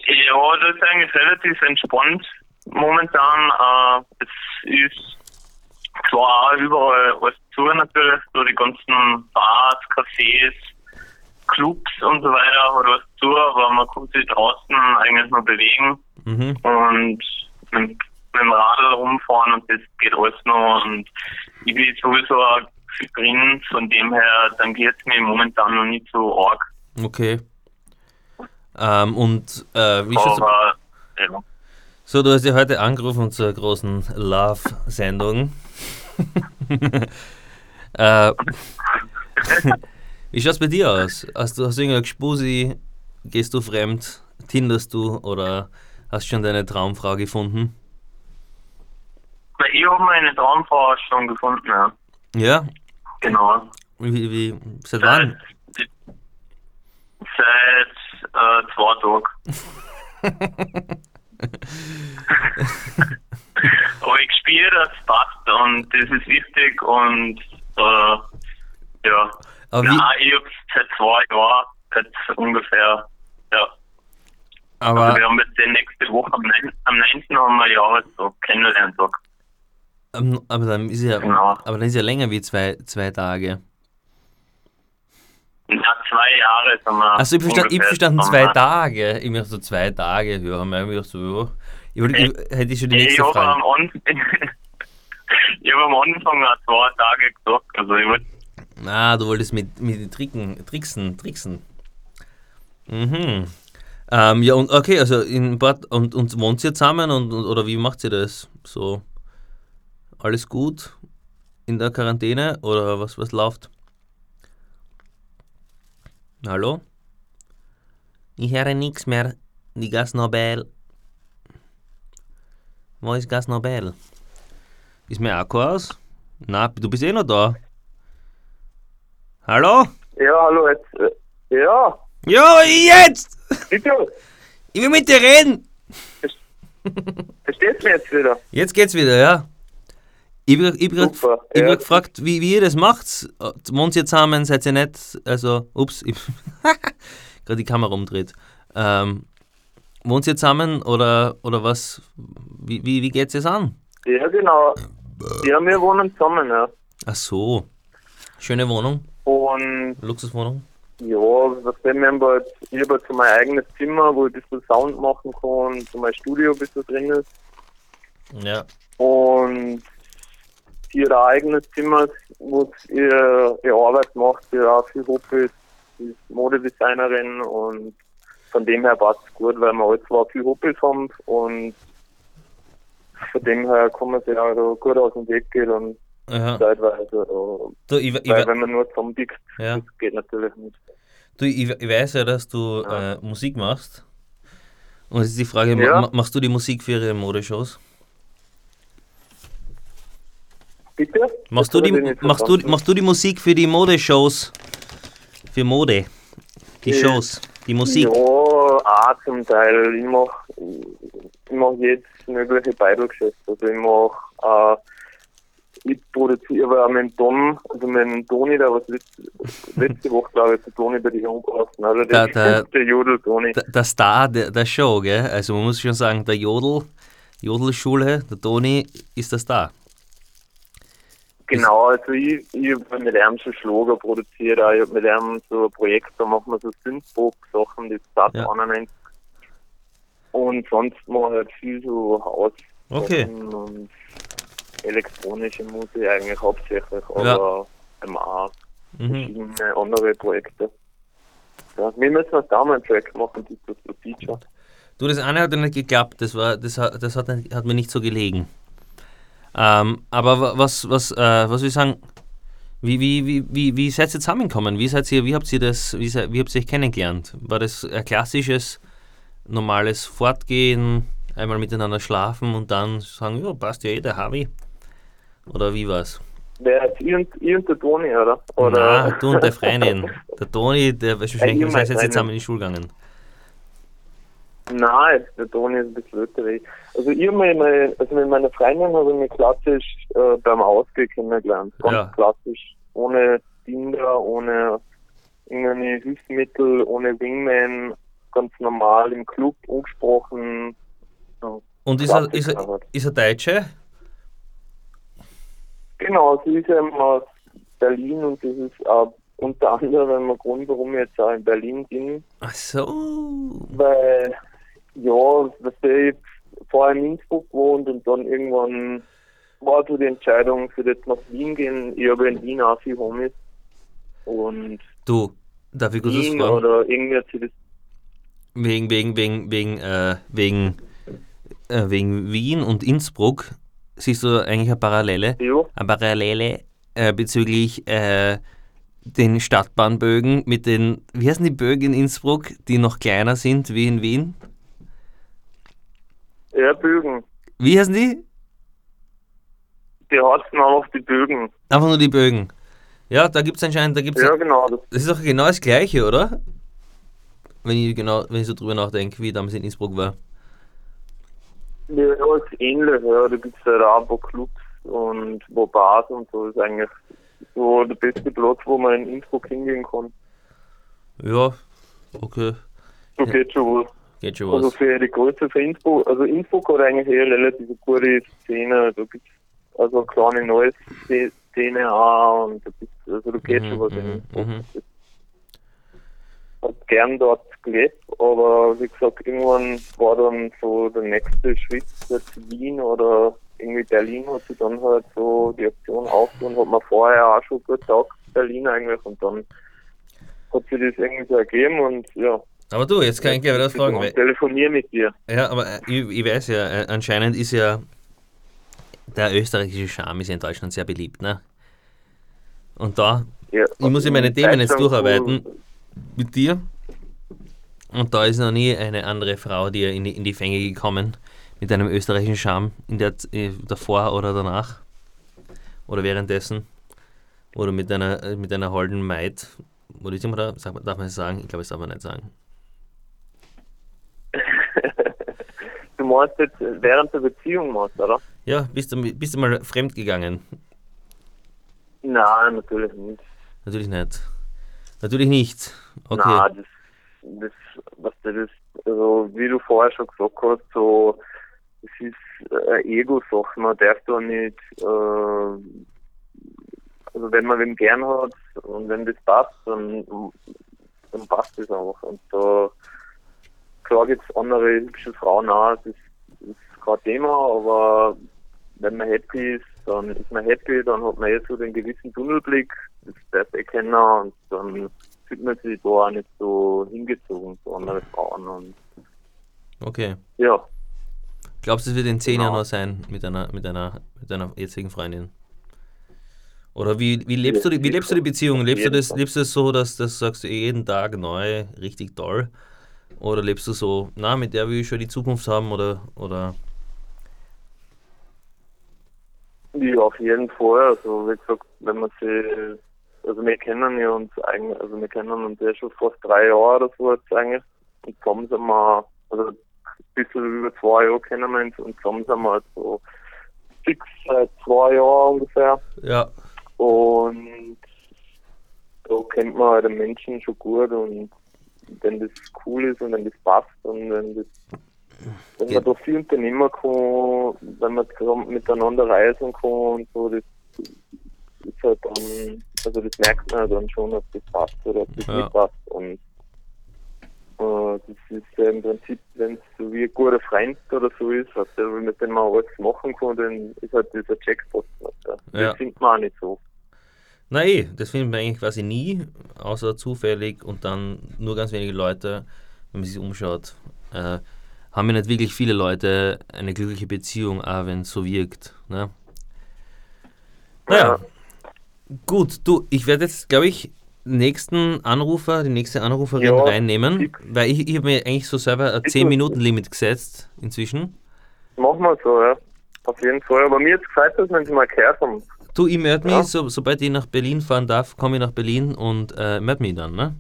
[SPEAKER 3] Ja, das ist eigentlich relativ entspannt momentan. Äh, es ist zwar auch überall alles zu natürlich, so die ganzen Bars, Cafés, Clubs und so weiter hat was zu, aber man kann sich draußen eigentlich nur bewegen
[SPEAKER 1] mhm.
[SPEAKER 3] und mit, mit dem Radl rumfahren und das geht alles noch und ich bin sowieso auch drin, von dem her, dann geht es mir momentan noch nicht so arg.
[SPEAKER 1] Okay. Ähm, und äh, wie schaut
[SPEAKER 3] ja.
[SPEAKER 1] So, du hast ja heute angerufen zur großen Love-Sendung. Äh, wie schaut es bei dir aus? Hast du, hast du irgendeine Gspusi? Gehst du fremd? Tinderst du oder hast schon deine Traumfrau gefunden?
[SPEAKER 5] Ich habe meine Traumfrau schon gefunden, ja.
[SPEAKER 1] Ja?
[SPEAKER 5] Genau.
[SPEAKER 1] Wie, wie, seit wann?
[SPEAKER 5] Seit äh, zwei Tagen. Ich spüre, das passt und das ist wichtig und äh, ja.
[SPEAKER 1] Aber
[SPEAKER 5] Nein, ich habe seit zwei Jahren jetzt ungefähr, ja.
[SPEAKER 1] Aber
[SPEAKER 5] also wir haben jetzt die nächste Woche am 9. Am 9. haben wir Jahrestag, Kennenlerntag.
[SPEAKER 1] Ähm, aber dann ist ja,
[SPEAKER 5] Genau.
[SPEAKER 1] aber dann ist ja länger wie zwei, zwei Tage.
[SPEAKER 5] Ja, zwei Jahre sind wir.
[SPEAKER 1] Also ich verstand, ich verstanden zwei Tage. Ich mir so zwei Tage, wir irgendwie gedacht so, Ich, wollte, ich, hätte ich schon die
[SPEAKER 5] Ich
[SPEAKER 1] nächste
[SPEAKER 5] habe
[SPEAKER 1] Frage.
[SPEAKER 5] am, ich hab am Anfang zwei Tage gesagt. Also ich wollte
[SPEAKER 1] Ah, du wolltest mit, mit Tricken, Tricksen, Tricksen. Mhm. Ähm, ja, und okay, also in Bad und, und wohnt ihr zusammen und, und oder wie macht ihr das? So alles gut in der Quarantäne oder was was läuft? Hallo? Ich höre nichts mehr. Die Gas Wo ist Gas Nobel? Ist mir Akku aus? Na, du bist eh noch da. Hallo?
[SPEAKER 3] Ja, hallo, jetzt. Ja,
[SPEAKER 1] Ja, jetzt!
[SPEAKER 3] bitte.
[SPEAKER 1] Ich will mit dir reden!
[SPEAKER 3] Verstehst du mich jetzt wieder?
[SPEAKER 1] Jetzt geht's wieder, ja. Ich hab, ich hab,
[SPEAKER 3] Super,
[SPEAKER 1] ich hab
[SPEAKER 3] ja.
[SPEAKER 1] gefragt, wie, wie ihr das macht. Wohnt ihr zusammen, seid ihr nicht, also, ups, ich gerade die Kamera umdreht. Ähm, wohnt ihr zusammen oder, oder was, wie, wie, wie geht's jetzt an?
[SPEAKER 3] Ja, genau. Ja, wir wohnen zusammen, ja.
[SPEAKER 1] Ach so, schöne Wohnung,
[SPEAKER 3] Und
[SPEAKER 1] Luxuswohnung.
[SPEAKER 3] ja, was wir haben jetzt, ich habe jetzt so mein eigenes Zimmer, wo ich ein bisschen Sound machen kann, so mein Studio ein bisschen drin ist.
[SPEAKER 1] Ja,
[SPEAKER 3] Und ein eigenes Zimmer, wo sie ihre, ihre Arbeit macht, hat auch viel Hobby ist, sie ist Modedesignerin und von dem her passt es gut, weil wir alle zwei viel Hobbys haben und von dem her kann man sich auch da gut aus dem Weg gehen und
[SPEAKER 1] ja.
[SPEAKER 3] zeitweise. äh,
[SPEAKER 1] Du, ich, ich,
[SPEAKER 3] Weil wenn man nur zusammenbiegt,
[SPEAKER 1] ja.
[SPEAKER 3] das geht natürlich nicht.
[SPEAKER 1] Du, ich, ich weiß ja, dass du
[SPEAKER 3] Ja.
[SPEAKER 1] äh, Musik machst. Und jetzt ist die Frage,
[SPEAKER 3] Ja.
[SPEAKER 1] ma- machst du die Musik für ihre Modeshows?
[SPEAKER 3] Bitte?
[SPEAKER 1] Machst du, die, machst, du, machst du die Musik für die Modeshows? Für Mode? Die
[SPEAKER 3] Äh,
[SPEAKER 1] Shows, die Musik?
[SPEAKER 3] Ja, auch zum Teil. Ich mach, ich mach jedes mögliche Beidelgeschäft. Also ich mach, äh, ich produziere aber auch mit dem Tom, also dem Toni, der was letzte, letzte Woche, glaube ich, der Toni bei die Jungkosten, also
[SPEAKER 1] Der-
[SPEAKER 3] der,
[SPEAKER 1] der-
[SPEAKER 3] der Jodel-Toni.
[SPEAKER 1] Der, der Star der, der Show, gell? Also man muss schon sagen, der Jodel, Jodelschule, der Toni ist der Star.
[SPEAKER 3] Genau, also ich, ich habe mit ihm schon Schlager produziert, auch. ich habe mit ihm so ein Projekt, da machen wir so Synthpop-Sachen, die Start
[SPEAKER 1] Ja.
[SPEAKER 3] 91. Und sonst mache ich halt viel so Haus
[SPEAKER 1] Okay.
[SPEAKER 3] und elektronische Musik eigentlich hauptsächlich, aber eben auch
[SPEAKER 1] Mhm.
[SPEAKER 3] verschiedene andere Projekte. Ja, wir müssen einen Damen-Track machen, das ist das Feature.
[SPEAKER 1] Du, das eine hat ja nicht geklappt, das, war, das, hat, das hat, hat mir nicht so gelegen. Ähm, aber wa- was, was, äh, was will ich sagen, wie, wie, wie, wie, wie seid ihr zusammengekommen? Wie, seid ihr, wie, habt ihr das, wie, seid, wie habt ihr euch kennengelernt? War das ein klassisches, normales Fortgehen, einmal miteinander schlafen und dann sagen, ja, passt ja eh, der Harvey? Oder wie war's?
[SPEAKER 3] Wer und, ich und der Toni, oder? oder?
[SPEAKER 1] Na, du und der Freundin. Der Toni, der ist
[SPEAKER 3] ich
[SPEAKER 1] wahrscheinlich,
[SPEAKER 3] und
[SPEAKER 1] seid ihr
[SPEAKER 3] meine
[SPEAKER 1] zusammen in die Schule gegangen.
[SPEAKER 3] Nein, der Toni ist ein bisschen älter wie ich. Also ich meine, also mit meiner Freundin habe ich mich klassisch äh, beim Ausgehen kennengelernt. Ganz
[SPEAKER 1] Ja.
[SPEAKER 3] klassisch. Ohne Tinder, ohne irgendeine Hilfsmittel, ohne Wingman, ganz normal im Club angesprochen. Ja,
[SPEAKER 1] Und ist er, ist, er, ist er Deutsche?
[SPEAKER 3] Genau, sie ist eben aus Berlin und das ist auch unter anderem ein Grund, warum ich jetzt auch in Berlin bin.
[SPEAKER 1] Ach so.
[SPEAKER 3] Weil, ja, was ich vorher in Innsbruck gewohnt und dann irgendwann war so die Entscheidung, für jetzt nach Wien gehen. Ich habe in Wien auch viel Homies. Und
[SPEAKER 1] Du, darf ich kurz was
[SPEAKER 3] Wien
[SPEAKER 1] fragen?
[SPEAKER 3] oder irgendwie hat das,
[SPEAKER 1] Wegen, wegen, wegen, wegen, äh, wegen äh, wegen Wien und Innsbruck, siehst du eigentlich eine Parallele?
[SPEAKER 3] Ja.
[SPEAKER 1] Eine Parallele äh, bezüglich äh, den Stadtbahnbögen mit den, wie heißen die Bögen in Innsbruck, die noch kleiner sind wie in Wien?
[SPEAKER 3] Ja, Bögen.
[SPEAKER 1] Wie heißen die?
[SPEAKER 3] Die heißen auch die Bögen.
[SPEAKER 1] Einfach nur die Bögen. Ja, da gibt es anscheinend, da gibt es.
[SPEAKER 3] Ja, genau. Das,
[SPEAKER 1] Das ist doch genau das Gleiche, oder? Wenn ich genau, wenn ich so drüber nachdenke, wie damals in Innsbruck war.
[SPEAKER 3] ja, ist ähnlich. Ja. Da gibt es halt auch ein paar Clubs und wo Bars und so. ist eigentlich so der beste Platz, wo man in Innsbruck hingehen kann.
[SPEAKER 1] Ja, okay.
[SPEAKER 3] So geht schon was.
[SPEAKER 1] Geht schon
[SPEAKER 3] Also
[SPEAKER 1] was.
[SPEAKER 3] für die Größe für Innsbruck, also Innsbruck hat eigentlich eher relativ gute Szene. Da gibt es also eine kleine neue Szene auch und da gibt's, also da geht schon was in
[SPEAKER 1] mhm,
[SPEAKER 3] Innsbruck.
[SPEAKER 1] mhm.
[SPEAKER 3] Ich hab gern dort gelebt, aber wie gesagt, irgendwann war dann so der nächste Schritt jetzt Wien oder irgendwie Berlin hat sich dann halt so die Option aufgetan, hat man vorher auch schon gut gesagt, Berlin eigentlich und dann hat sich das irgendwie so ergeben und ja.
[SPEAKER 1] Aber du, jetzt kann ich gleich wieder was fragen.
[SPEAKER 3] Ich telefoniere mit dir.
[SPEAKER 1] ja, aber äh, ich, ich weiß ja, äh, anscheinend ist ja der österreichische Charme ist ja in Deutschland sehr beliebt, ne? Und da,
[SPEAKER 3] Ja,
[SPEAKER 1] ich muss ja meine Themen jetzt durcharbeiten mit dir. Und da ist noch nie eine andere Frau dir in die, in die Fänge gekommen mit einem österreichischen Charme in der, äh, davor oder danach. Oder währenddessen. Oder mit einer, mit einer holden Maid. Oder ist immer da, darf man das sagen? Ich glaube, das darf man nicht sagen.
[SPEAKER 3] Du meinst jetzt während der Beziehung meinst, oder?
[SPEAKER 1] Ja, bist du, bist du mal fremd gegangen?
[SPEAKER 3] Nein, natürlich nicht.
[SPEAKER 1] Natürlich nicht. Natürlich nicht. Okay.
[SPEAKER 3] Nein, das, das, was das, also wie du vorher schon gesagt hast, so, das ist eine Ego-Sache. Man darf da nicht, äh, also wenn man wen gern hat und wenn das passt, dann, dann passt das einfach. Und da, gibt es andere hübsche Frauen auch, das ist kein Thema, aber wenn man happy ist, dann ist man happy, dann hat man jetzt so den gewissen Tunnelblick, das darf ich kennen und dann fühlt man sich da auch nicht so hingezogen zu anderen Frauen und
[SPEAKER 1] okay.
[SPEAKER 3] ja,
[SPEAKER 1] Glaubst du, es wird in zehn
[SPEAKER 3] Genau.
[SPEAKER 1] Jahren noch sein mit einer, mit einer, mit deiner jetzigen Freundin? Oder wie, wie lebst du die, wie lebst du die Beziehung? Lebst du das, lebst du das so, dass das sagst du jeden Tag neu, richtig toll? Oder lebst du so, na, mit der will ich schon die Zukunft haben oder oder?
[SPEAKER 3] Ja, auf jeden Fall, also wie gesagt, wenn man sie, also wir kennen ja uns eigentlich, also wir kennen uns ja schon fast drei Jahre oder so jetzt eigentlich. Und zusammen sind wir, also ein bisschen über zwei Jahre kennen wir uns und zusammen sind wir halt so fix seit zwei Jahren ungefähr.
[SPEAKER 1] ja,
[SPEAKER 3] Und da kennt man halt den Menschen schon gut und wenn das cool ist und wenn das passt und wenn das wenn man da viel unternehmen kann, wenn man zusammen miteinander reisen kann und so, das ist halt dann, also das merkt man ja dann schon, ob das passt oder ob das
[SPEAKER 1] Ja.
[SPEAKER 3] nicht passt. Und äh, das ist ja im Prinzip, wenn es so wie ein guter Freund oder so ist, du, mit dem man alles machen kann, dann ist halt dieser Jackpot. Weißt du. Das
[SPEAKER 1] Ja.
[SPEAKER 3] findet man auch nicht so.
[SPEAKER 1] Na eh, das findet man eigentlich quasi nie, außer zufällig und dann nur ganz wenige Leute, wenn man sich umschaut, äh, haben ja nicht wirklich viele Leute eine glückliche Beziehung, auch wenn es so wirkt. Ne? Naja, gut, du, ich werde jetzt, glaube ich, den nächsten Anrufer, die nächste Anruferin
[SPEAKER 3] Ja,
[SPEAKER 1] reinnehmen, weil ich, ich habe mir eigentlich so selber ein
[SPEAKER 3] Ist
[SPEAKER 1] 10-Minuten-Limit gesetzt inzwischen.
[SPEAKER 3] Machen wir so, ja. Auf jeden Fall. Aber mir jetzt gefällt das, wenn Sie mal gehört haben.
[SPEAKER 1] Du, ich melde mich,
[SPEAKER 3] Ja.
[SPEAKER 1] so, sobald ich nach Berlin fahren darf, komme ich nach Berlin und äh, melde mich dann, ne?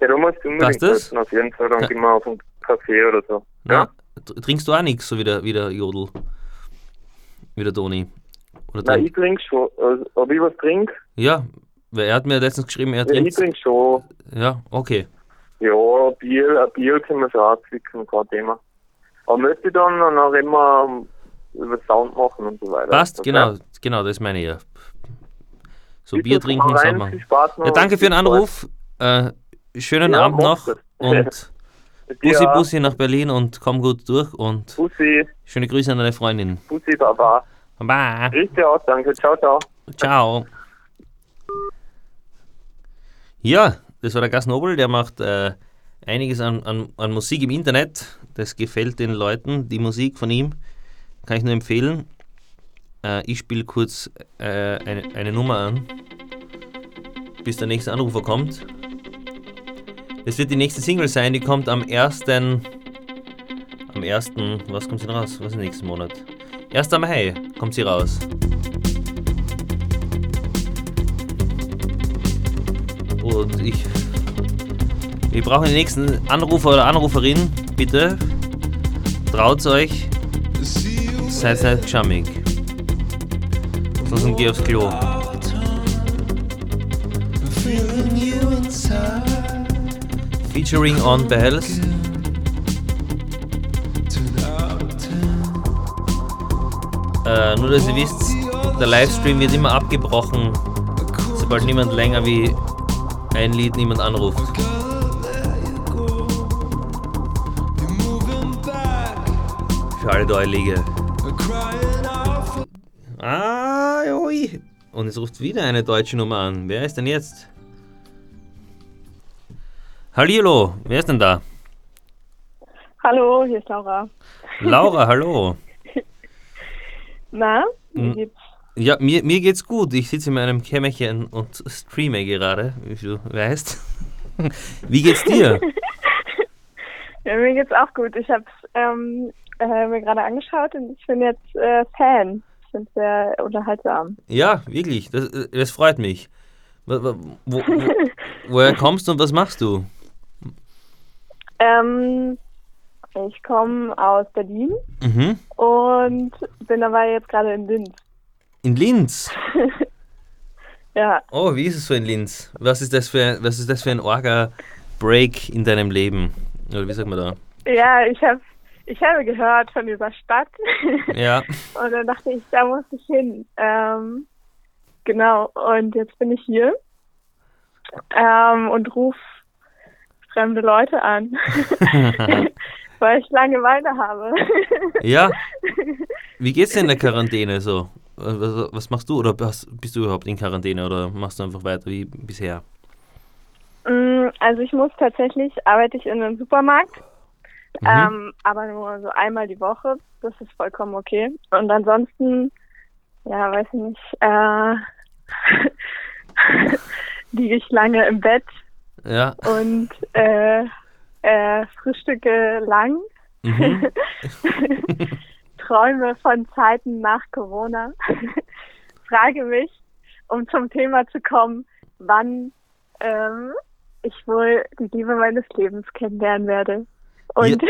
[SPEAKER 3] Ja, da musst du unbedingt
[SPEAKER 1] das?
[SPEAKER 3] auf jeden Fall. Dann
[SPEAKER 1] Ja.
[SPEAKER 3] gehen wir auf einen Kaffee oder so.
[SPEAKER 1] Na, tr- trinkst du auch nichts, so wie der, wie der Jodel? Wie der Toni? Oder
[SPEAKER 3] Nein,
[SPEAKER 1] trink-
[SPEAKER 3] ich trinke schon. Also, ob ich was trinke?
[SPEAKER 1] Ja, weil er hat mir letztens geschrieben, er
[SPEAKER 3] Ja, ich
[SPEAKER 1] trinkt.
[SPEAKER 3] trinke schon.
[SPEAKER 1] Ja, okay.
[SPEAKER 3] Ja, Bier, ein Bier können wir schon anzwicken, kein Thema. Aber möchte ich dann, dann reden wir über Sound machen und so weiter.
[SPEAKER 1] Passt,
[SPEAKER 3] Okay?
[SPEAKER 1] genau, genau, das meine ich ja. So
[SPEAKER 3] Bitte,
[SPEAKER 1] Bier trinken,
[SPEAKER 3] viel Spaß noch
[SPEAKER 1] Ja, danke
[SPEAKER 3] und
[SPEAKER 1] für den. Anruf. Äh, schönen
[SPEAKER 3] Ja,
[SPEAKER 1] Abend noch
[SPEAKER 3] das.
[SPEAKER 1] und Bussi. Bussi nach Berlin und komm gut durch und
[SPEAKER 3] Bussi,
[SPEAKER 1] schöne Grüße an deine Freundin.
[SPEAKER 3] Bussi, Baba.
[SPEAKER 1] Baba.
[SPEAKER 3] Grüß dich auch, danke. Ciao, ciao.
[SPEAKER 1] Ciao. Ja, das war der Gas Nobel, der macht äh, einiges an, an, an Musik im Internet. Das gefällt den Leuten, die Musik von ihm. Kann ich nur empfehlen. Äh, ich spiele kurz äh, eine, eine Nummer an, bis der nächste Anrufer kommt. Das wird die nächste Single sein, die kommt am 1. Am 1. Was kommt sie raus? Was ist nächsten Monat? 1. Mai kommt sie raus. Und ich. Wir brauchen den nächsten Anrufer oder Anruferin. Bitte. Traut euch. Seid nicht geschammig. Sonst geh aufs Klo. Featuring on Bells. Äh, nur dass ihr wisst, der Livestream wird immer abgebrochen, sobald niemand länger wie ein Lied niemand anruft. Für alle Deulige. Ah, ui. Und es ruft wieder eine deutsche Nummer an. Wer ist denn jetzt? Hallihallo, wer ist denn da?
[SPEAKER 6] Hallo, hier ist Laura.
[SPEAKER 1] Laura, hallo.
[SPEAKER 6] Na, wie
[SPEAKER 1] Hm.
[SPEAKER 6] geht's?
[SPEAKER 1] Ja, mir, mir geht's gut. Ich sitze in meinem Kämmerchen und streame gerade, wie du weißt. Wie geht's dir?
[SPEAKER 6] Ja, mir geht's auch gut. Ich habe ähm, äh, mir gerade angeschaut und ich bin jetzt äh, Fan. Finde sehr unterhaltsam.
[SPEAKER 1] Ja, wirklich, das, das freut mich. Wo, wo, wo, woher kommst du und was machst du?
[SPEAKER 6] Ähm, ich komme aus Berlin
[SPEAKER 1] Mhm.
[SPEAKER 6] und bin aber jetzt gerade in Linz.
[SPEAKER 1] In Linz.
[SPEAKER 6] Ja,
[SPEAKER 1] Oh, wie ist es so in Linz? Was ist das für, was ist das für ein Orga-Break in deinem Leben? Oder wie sagt man da?
[SPEAKER 6] ja, ich habe ich habe gehört von dieser Stadt
[SPEAKER 1] Ja.
[SPEAKER 6] und dann dachte ich, da muss ich hin. Ähm, genau, und jetzt bin ich hier ähm, und rufe fremde Leute an, weil ich Langeweile habe.
[SPEAKER 1] Ja. Wie geht's dir in der Quarantäne so? Was, was machst du? Oder hast, bist du überhaupt in Quarantäne oder machst du einfach weiter wie bisher?
[SPEAKER 6] Mm, Also ich muss tatsächlich, arbeite ich in einem Supermarkt,
[SPEAKER 1] Mhm.
[SPEAKER 6] ähm, aber nur so einmal die Woche. Das ist vollkommen okay. Und ansonsten, ja, weiß ich nicht, äh, liege ich lange im Bett
[SPEAKER 1] Ja.
[SPEAKER 6] und äh, äh, frühstücke lang,
[SPEAKER 1] Mhm.
[SPEAKER 6] träume von Zeiten nach Corona, frage mich, um zum Thema zu kommen, wann ähm, ich wohl die Liebe meines Lebens kennenlernen werde. Und,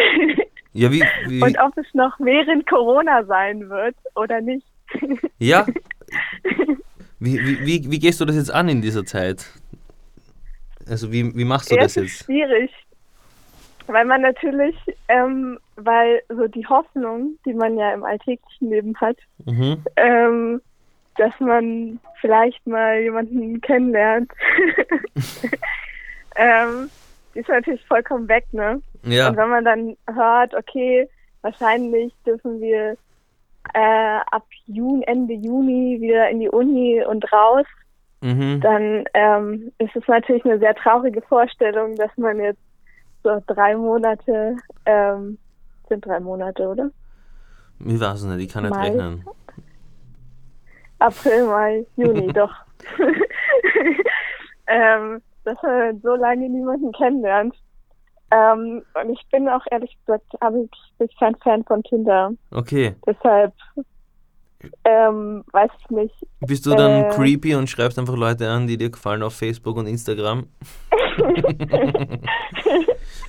[SPEAKER 1] Ja, wie, wie
[SPEAKER 6] und ob es noch während Corona sein wird oder nicht.
[SPEAKER 1] ja. Wie, wie, wie, wie gehst du das jetzt an in dieser Zeit? Also wie, wie machst du
[SPEAKER 6] Ja,
[SPEAKER 1] das
[SPEAKER 6] es ist
[SPEAKER 1] jetzt?
[SPEAKER 6] schwierig, weil man natürlich, ähm, weil so die Hoffnung, die man ja im alltäglichen Leben hat,
[SPEAKER 1] Mhm.
[SPEAKER 6] ähm, dass man vielleicht mal jemanden kennenlernt, ähm, die ist natürlich vollkommen weg, ne?
[SPEAKER 1] Ja.
[SPEAKER 6] Und wenn man dann hört, okay, wahrscheinlich dürfen wir äh, ab Juni, Ende Juni wieder in die Uni und raus,
[SPEAKER 1] Mhm.
[SPEAKER 6] dann ähm, ist es natürlich eine sehr traurige Vorstellung, dass man jetzt so drei Monate, ähm, sind drei Monate, oder?
[SPEAKER 1] Ich weiß es nicht, ich kann nicht
[SPEAKER 6] Mai.
[SPEAKER 1] rechnen.
[SPEAKER 6] April, Mai, Juni, doch. ähm, dass man so lange niemanden kennenlernt. Ähm, und ich bin auch ehrlich gesagt, habe ich, bin kein Fan von Tinder.
[SPEAKER 1] Okay.
[SPEAKER 6] Deshalb ähm, weiß ich nicht.
[SPEAKER 1] Bist du dann
[SPEAKER 6] Äh.
[SPEAKER 1] creepy und schreibst einfach Leute an, die dir gefallen auf Facebook und Instagram?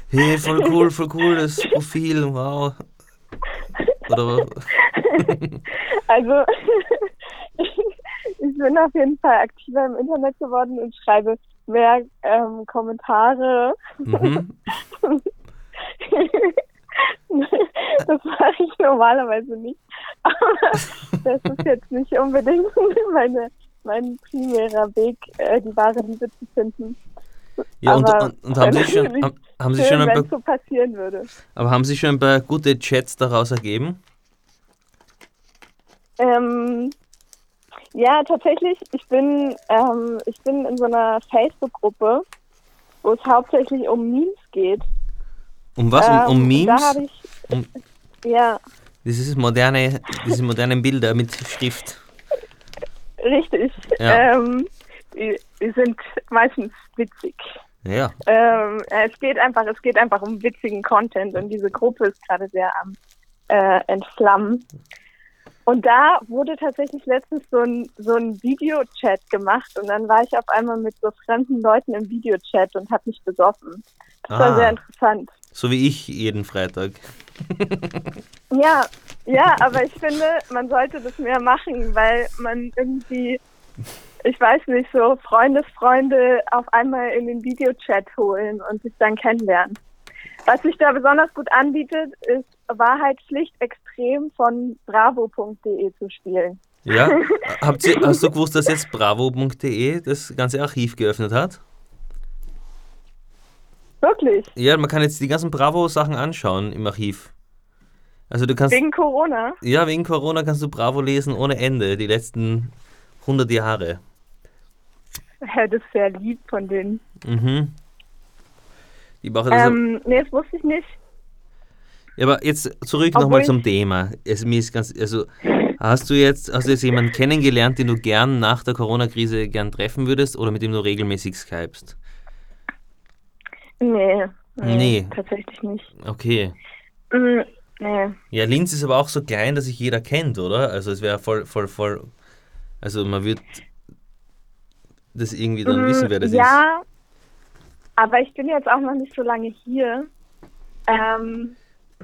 [SPEAKER 1] hey, voll cool, voll cool, das Profil, wow. Oder
[SPEAKER 6] Also ich bin auf jeden Fall aktiver im Internet geworden und schreibe mehr ähm, Kommentare.
[SPEAKER 1] mhm.
[SPEAKER 6] das mache ich normalerweise nicht. Aber das ist jetzt nicht unbedingt meine, mein primärer Weg, äh, die wahre Liebe zu finden.
[SPEAKER 1] Ja, und,
[SPEAKER 6] Aber
[SPEAKER 1] und, und haben Sie schon, haben, haben Sie
[SPEAKER 6] Schön,
[SPEAKER 1] schon ein paar,
[SPEAKER 6] so passieren würde.
[SPEAKER 1] aber haben Sie schon ein paar gute Chats daraus ergeben?
[SPEAKER 6] Ähm, ja, tatsächlich, ich bin, ähm, ich bin in so einer Facebook-Gruppe, wo es hauptsächlich um Memes geht.
[SPEAKER 1] Um was? Um, um
[SPEAKER 6] Ähm,
[SPEAKER 1] Memes?
[SPEAKER 6] Da habe ich,
[SPEAKER 1] Um-
[SPEAKER 6] ja,
[SPEAKER 1] Das ist moderne, diese modernen Bilder mit Schrift.
[SPEAKER 6] richtig.
[SPEAKER 1] Ja.
[SPEAKER 6] Ähm, die, die sind meistens witzig.
[SPEAKER 1] Ja.
[SPEAKER 6] Ähm, es geht einfach, es geht einfach um witzigen Content und diese Gruppe ist gerade sehr am äh, entflammen. Und da wurde tatsächlich letztens so ein, so ein Videochat gemacht und dann war ich auf einmal mit so fremden Leuten im Videochat und habe mich besoffen. Das war
[SPEAKER 1] Ah.
[SPEAKER 6] sehr interessant.
[SPEAKER 1] So wie ich jeden Freitag.
[SPEAKER 6] Ja, ja, aber ich finde, man sollte das mehr machen, weil man irgendwie, ich weiß nicht, so Freundesfreunde auf einmal in den Videochat holen und sich dann kennenlernen. Was sich da besonders gut anbietet, ist Wahrheit schlicht extrem von bravo.de zu spielen.
[SPEAKER 1] Ja? Habt ihr, hast du gewusst, dass jetzt bravo.de das ganze Archiv geöffnet hat?
[SPEAKER 6] Wirklich.
[SPEAKER 1] Ja, man kann jetzt die ganzen Bravo-Sachen anschauen im Archiv. Also du kannst,
[SPEAKER 6] Wegen Corona.
[SPEAKER 1] ja, wegen Corona kannst du Bravo lesen ohne Ende, die letzten 100 Jahre.
[SPEAKER 6] Ja, das ist sehr lieb von denen.
[SPEAKER 1] Mhm. Die brauchen das
[SPEAKER 6] Ähm, nee, das wusste ich nicht.
[SPEAKER 1] Ja, aber jetzt zurück nochmal zum Thema. Es, mir ist ganz, also, hast du jetzt, hast du jetzt jemanden kennengelernt, den du gern nach der Corona-Krise gern treffen würdest oder mit dem du regelmäßig skypst?
[SPEAKER 6] Nee.
[SPEAKER 1] Nee.
[SPEAKER 6] Tatsächlich nicht.
[SPEAKER 1] Okay.
[SPEAKER 6] Mm, nee.
[SPEAKER 1] Ja, Linz ist aber auch so klein, dass sich jeder kennt, oder? Also es wäre voll, voll, voll. Also man wird das irgendwie dann
[SPEAKER 6] Mm,
[SPEAKER 1] wissen, wer das ist.
[SPEAKER 6] ja, aber ich bin jetzt auch noch nicht so lange hier ähm,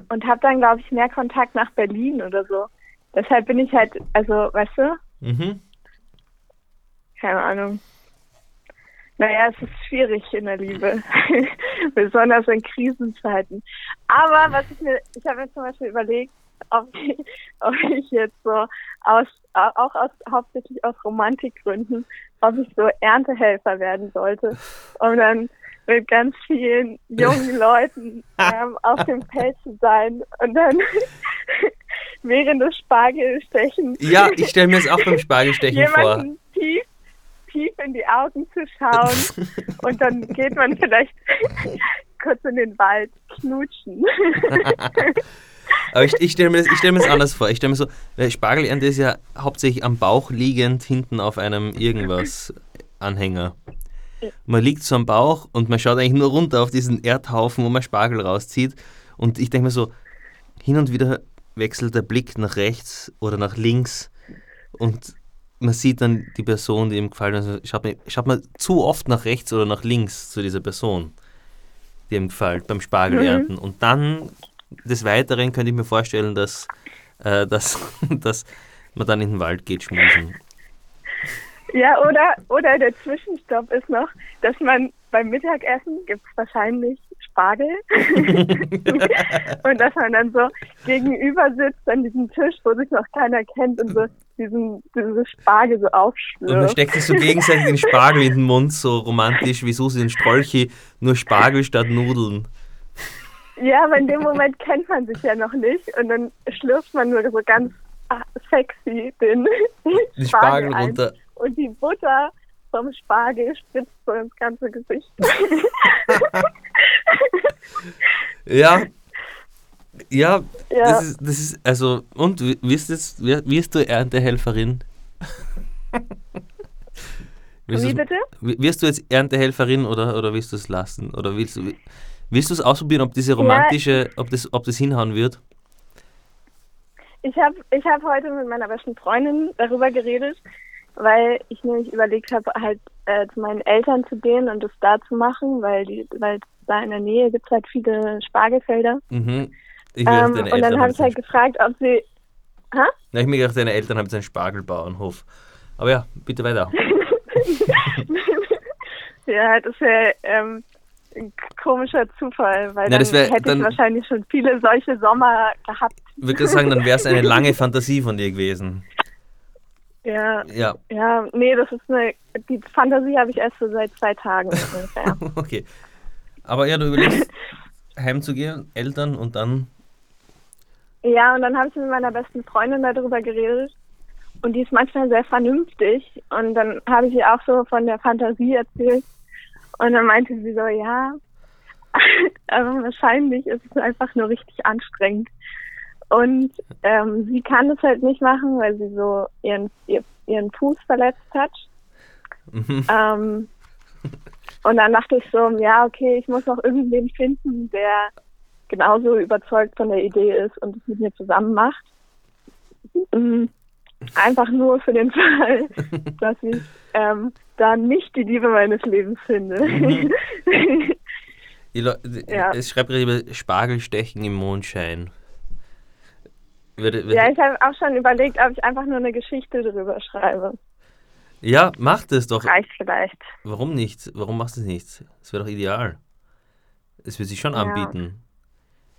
[SPEAKER 6] und habe dann, glaube ich, mehr Kontakt nach Berlin oder so. Deshalb bin ich halt, also, weißt du,
[SPEAKER 1] Mhm.
[SPEAKER 6] keine Ahnung. Naja, es ist schwierig in der Liebe, besonders in Krisenzeiten. Aber was ich mir, ich habe mir zum Beispiel überlegt, ob ich, ob ich jetzt so aus, auch aus, hauptsächlich aus Romantikgründen, ob ich so Erntehelfer werden sollte, um dann mit ganz vielen jungen Leuten ähm, auf dem Feld zu sein und dann während des Spargelstechens
[SPEAKER 1] Ja, ich stelle mir es auch beim Spargelstechen vor.
[SPEAKER 6] tief, tief in die Augen zu schauen und dann geht man vielleicht kurz in den Wald knutschen.
[SPEAKER 1] Aber ich, ich stelle mir, das- stell mir das anders vor. Ich stelle mir so, Spargelernte ist ja hauptsächlich am Bauch liegend, hinten auf einem irgendwas Anhänger. Man liegt so am Bauch und man schaut eigentlich nur runter auf diesen Erdhaufen, wo man Spargel rauszieht. Und ich denke mir so, hin und wieder wechselt der Blick nach rechts oder nach links und man sieht dann die Person, die ihm gefallen hat. Also schaut, man, schaut man zu oft nach rechts oder nach links zu dieser Person, die ihm gefällt beim Spargelernten. Und dann des Weiteren könnte ich mir vorstellen, dass, äh, dass, dass man dann in den Wald geht schmusen.
[SPEAKER 6] Ja, oder, oder der Zwischenstopp ist noch, dass man beim Mittagessen gibt es wahrscheinlich Spargel und dass man dann so gegenüber sitzt an diesem Tisch, wo sich noch keiner kennt und so diesen, diese Spargel so
[SPEAKER 1] Und man
[SPEAKER 6] aufschlürft.
[SPEAKER 1] steckt sich so gegenseitig den Spargel in den Mund, so romantisch wie Susi den Strolchi, nur Spargel statt Nudeln.
[SPEAKER 6] Ja, aber in dem Moment kennt man sich ja noch nicht und dann schlürft man nur so ganz ah, sexy den,
[SPEAKER 1] Den Spargel
[SPEAKER 6] ein.
[SPEAKER 1] runter.
[SPEAKER 6] Und die Butter vom Spargel spritzt so ins ganze Gesicht.
[SPEAKER 1] Ja. Ja,
[SPEAKER 6] Ja.
[SPEAKER 1] Das, ist, das ist, also, und wi- wirst, jetzt, wi- wirst du Erntehelferin? wirst
[SPEAKER 6] Wie bitte?
[SPEAKER 1] wi- Wirst du jetzt Erntehelferin oder, oder willst du es lassen? Oder willst du, willst du es ausprobieren, ob diese romantische, ob das, ob das hinhauen wird?
[SPEAKER 6] Ich habe ich hab heute mit meiner besten Freundin darüber geredet, weil ich nämlich überlegt habe, halt äh, zu meinen Eltern zu gehen und das da zu machen, weil die, weil da in der Nähe gibt es halt viele Spargelfelder.
[SPEAKER 1] Mhm. Ich
[SPEAKER 6] Ähm, und dann habe ich halt gefragt, ob sie.
[SPEAKER 1] Na, ich mir gedacht, deine Eltern haben jetzt einen Spargelbauernhof. Aber ja, bitte weiter.
[SPEAKER 6] ja, das wäre ähm, ein komischer Zufall, weil
[SPEAKER 1] Ja,
[SPEAKER 6] dann
[SPEAKER 1] wär-
[SPEAKER 6] hätte
[SPEAKER 1] dann-
[SPEAKER 6] ich wahrscheinlich schon viele solche Sommer gehabt.
[SPEAKER 1] Ich würde sagen, dann wäre es eine lange Fantasie von dir gewesen.
[SPEAKER 6] Ja,
[SPEAKER 1] Ja,
[SPEAKER 6] ja, nee, das ist eine. Die Fantasie habe ich erst so seit zwei Tagen ungefähr.
[SPEAKER 1] okay. Aber ja, du überlegst, heimzugehen, Eltern und dann.
[SPEAKER 6] Ja, und dann habe ich mit meiner besten Freundin darüber geredet. Und die ist manchmal sehr vernünftig. Und dann habe ich ihr auch so von der Fantasie erzählt. Und dann meinte sie so, ja, aber wahrscheinlich ist es einfach nur richtig anstrengend. Und ähm, sie kann es halt nicht machen, weil sie so ihren, ihren Fuß verletzt hat. Mhm. Ähm, und dann dachte ich so, ja, okay, ich muss noch irgendwen finden, der genauso überzeugt von der Idee ist und es mit mir zusammen macht. Mhm. Einfach nur für den Fall, dass ich ähm, da nicht die Liebe meines Lebens finde. Mhm.
[SPEAKER 1] ja. Es schreibt gerade über Spargelstechen im Mondschein.
[SPEAKER 6] Würde, würde ja, ich habe auch schon überlegt, ob ich einfach nur eine Geschichte darüber schreibe.
[SPEAKER 1] Ja, mach das doch.
[SPEAKER 6] Reicht vielleicht.
[SPEAKER 1] Warum nicht? Warum machst du es nicht? Das wäre doch ideal. Es würde sich schon ja. anbieten.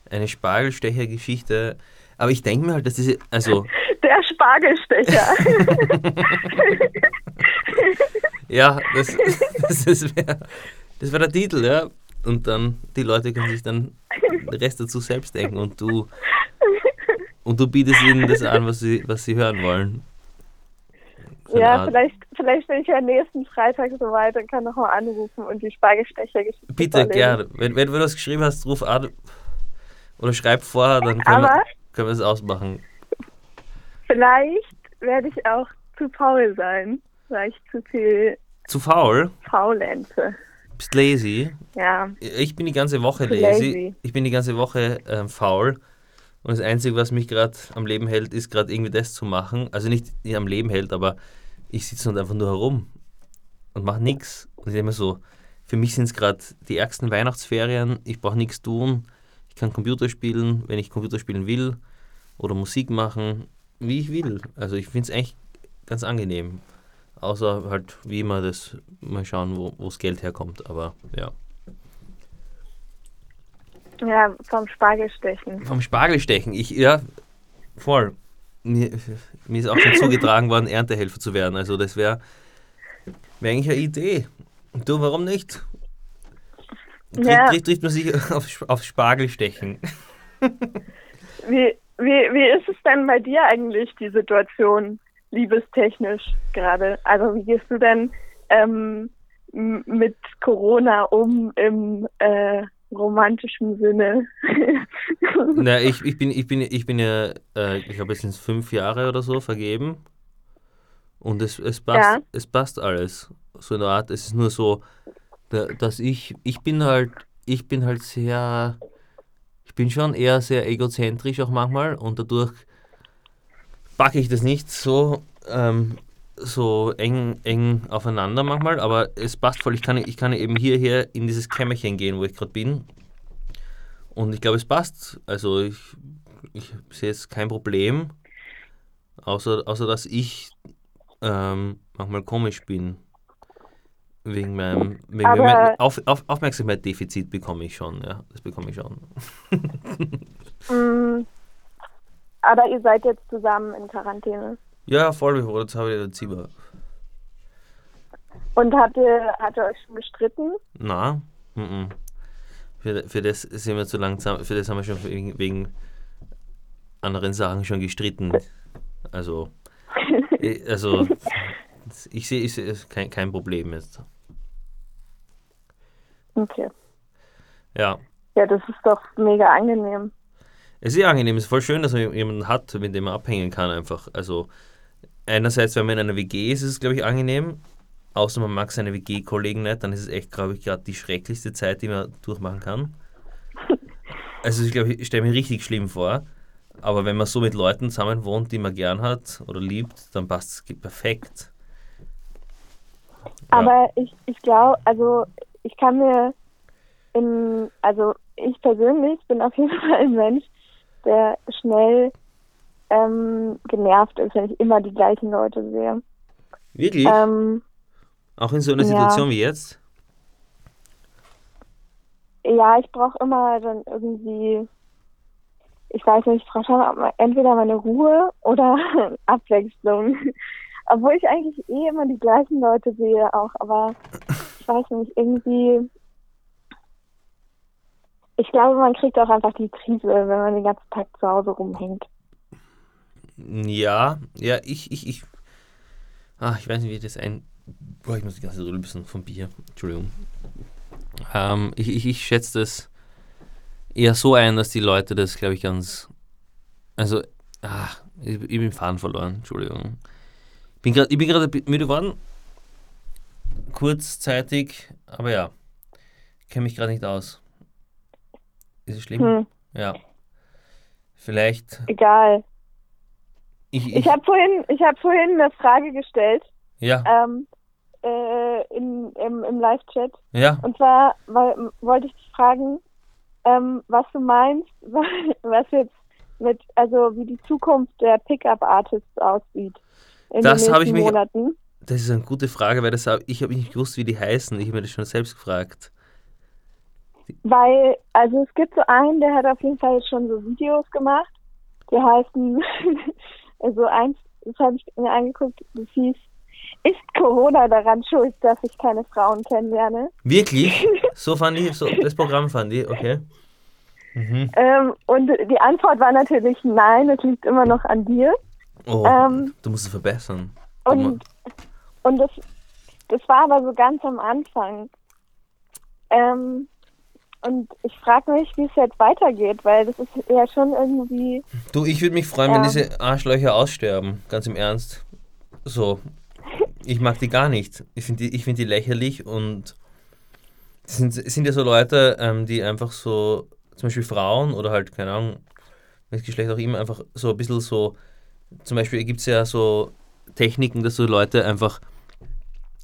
[SPEAKER 1] Eine Spargelstecher-Geschichte. Aber ich denke mir halt, dass diese. Also.
[SPEAKER 6] Der Spargelstecher.
[SPEAKER 1] ja, das, das, das wäre das wär der Titel, ja. Und dann, die Leute können sich dann den Rest dazu selbst denken und du. Und du bietest ihnen das an, was sie, was sie hören wollen.
[SPEAKER 6] Ja, vielleicht, vielleicht bin ich ja nächsten Freitag soweit und kann nochmal anrufen und die Spargelstecher
[SPEAKER 1] Bitte, gerne. Wenn, wenn du das geschrieben hast, ruf an oder schreib vorher, dann können, wir, können wir es ausmachen.
[SPEAKER 6] Vielleicht werde ich auch zu faul sein, weil ich zu viel.
[SPEAKER 1] Zu faul?
[SPEAKER 6] Faulenze.
[SPEAKER 1] Bist lazy?
[SPEAKER 6] Ja.
[SPEAKER 1] Ich bin die ganze Woche lazy. lazy. Ich bin die ganze Woche ähm, faul. Und das Einzige, was mich gerade am Leben hält, ist gerade irgendwie das zu machen. Also nicht am Leben hält, aber ich sitze und einfach nur herum und mache nichts. Und ich denke mir so, für mich sind es gerade die ärgsten Weihnachtsferien. Ich brauche nichts tun. Ich kann Computer spielen, wenn ich Computer spielen will. Oder Musik machen, wie ich will. Also ich finde es eigentlich ganz angenehm. Außer halt wie immer das mal schauen, wo das Geld herkommt. Aber ja.
[SPEAKER 6] Ja, vom Spargelstechen.
[SPEAKER 1] Vom Spargelstechen. Ich, ja, voll. Mir, mir ist auch schon zugetragen worden, Erntehelfer zu werden. Also das wäre wär eigentlich eine Idee. Und du, warum nicht? Trifft, ja. trifft, trifft man sich auf, auf Spargelstechen.
[SPEAKER 6] Wie, wie, wie ist es denn bei dir eigentlich, die Situation, liebestechnisch gerade? Also wie gehst du denn ähm, mit Corona um im äh, romantischen Sinne.
[SPEAKER 1] Na, ich, ich, bin, ich, bin, ich bin ja, äh, ich habe jetzt fünf Jahre oder so vergeben. Und es, es, passt, ja. es passt alles. So in der Art, es ist nur so, dass ich, ich bin halt, ich bin halt sehr, ich bin schon eher sehr egozentrisch auch manchmal und dadurch packe ich das nicht so ähm, so eng, eng aufeinander manchmal, aber es passt voll. Ich kann, ich kann eben hierher in dieses Kämmerchen gehen, wo ich gerade bin. Und ich glaube, es passt. Also ich, ich sehe jetzt kein Problem, außer, außer dass ich ähm, manchmal komisch bin. Wegen meinem, wegen meinem Auf, Auf, Aufmerksamkeitsdefizit bekomme ich schon, ja. Das bekomme ich schon.
[SPEAKER 6] mm, aber ihr seid jetzt zusammen in Quarantäne.
[SPEAKER 1] Ja, voll, das habe ich jetzt immer.
[SPEAKER 6] Und habt ihr, habt ihr euch schon gestritten?
[SPEAKER 1] Na, m -m. Für, für das sind wir zu langsam, für das haben wir schon wegen, wegen anderen Sachen schon gestritten. Also, also ich sehe ich seh, kein, kein Problem jetzt.
[SPEAKER 6] Okay.
[SPEAKER 1] Ja.
[SPEAKER 6] Ja, das ist doch mega angenehm.
[SPEAKER 1] Es ist ja angenehm, es ist voll schön, dass man jemanden hat, mit dem man abhängen kann einfach. Also einerseits, wenn man in einer WG ist, ist es, glaube ich, angenehm. Außer man mag seine WG-Kollegen nicht, dann ist es echt, glaube ich, gerade die schrecklichste Zeit, die man durchmachen kann. Also ich glaube, ich stelle mir richtig schlimm vor. Aber wenn man so mit Leuten zusammen wohnt, die man gern hat oder liebt, dann passt es perfekt.
[SPEAKER 6] Aber ja. ich, ich glaube, also ich kann mir in, also ich persönlich bin auf jeden Fall ein Mensch, der schnell ähm, genervt ist, wenn ich immer die gleichen Leute sehe.
[SPEAKER 1] Wirklich? Ähm, Auch in so einer Situation
[SPEAKER 6] ja.
[SPEAKER 1] wie jetzt?
[SPEAKER 6] Ja, ich brauche immer dann irgendwie, ich weiß nicht, ich brauche schon entweder meine Ruhe oder Abwechslung. Obwohl ich eigentlich eh immer die gleichen Leute sehe auch, aber ich weiß nicht, irgendwie ich glaube, man kriegt auch einfach die Krise, wenn man den ganzen Tag zu Hause rumhängt.
[SPEAKER 1] Ja, ja, ich, ich, ich. Ah, ich weiß nicht, wie das ein. Boah, ich muss die ganze Zeit ein bisschen vom Bier. Entschuldigung. Ähm, ich, ich, ich schätze das eher so ein, dass die Leute das, glaube ich, ganz. Also, ach, ich, ich bin Faden verloren, Entschuldigung. Bin grad, ich bin gerade müde geworden. Kurzzeitig, aber ja. Kenne mich gerade nicht aus. Ist es schlimm?
[SPEAKER 6] Hm.
[SPEAKER 1] Ja. Vielleicht.
[SPEAKER 6] Egal.
[SPEAKER 1] Ich, ich,
[SPEAKER 6] Ich habe vorhin, ich habe vorhin eine Frage gestellt
[SPEAKER 1] ja,
[SPEAKER 6] ähm, äh, in, im, im Live-Chat.
[SPEAKER 1] ja.
[SPEAKER 6] Und zwar weil, wollte ich dich fragen, ähm, was du meinst, was jetzt mit, also wie die Zukunft der Pickup-Artists aussieht in
[SPEAKER 1] Das habe ich mich-
[SPEAKER 6] Monaten.
[SPEAKER 1] Das ist eine gute Frage, weil das hab, ich habe nicht gewusst, wie die heißen. Ich habe mir das schon selbst gefragt.
[SPEAKER 6] Weil, also es gibt so einen, der hat auf jeden Fall schon so Videos gemacht. Die heißen, also eins, das habe ich mir angeguckt, das hieß, ist Corona daran schuld, dass ich keine Frauen kennenlerne?
[SPEAKER 1] Wirklich? So fand ich, so, das Programm fand ich, okay. Mhm.
[SPEAKER 6] Ähm, und die Antwort war natürlich nein, es liegt immer noch an dir.
[SPEAKER 1] Oh,
[SPEAKER 6] Ähm,
[SPEAKER 1] du musst es verbessern.
[SPEAKER 6] Und, und das, das war aber so ganz am Anfang. Ähm, und ich frage mich, wie es jetzt weitergeht, weil das ist ja schon irgendwie.
[SPEAKER 1] Du, ich würde mich freuen, wenn
[SPEAKER 6] Ja.
[SPEAKER 1] diese Arschlöcher aussterben, ganz im Ernst. So, ich mag die gar nicht. Ich finde die, ich find die lächerlich und das sind, es sind ja so Leute, ähm, die einfach so, zum Beispiel Frauen oder halt, keine Ahnung, welches Geschlecht auch immer, einfach so ein bisschen so, zum Beispiel gibt es ja so Techniken, dass du Leute einfach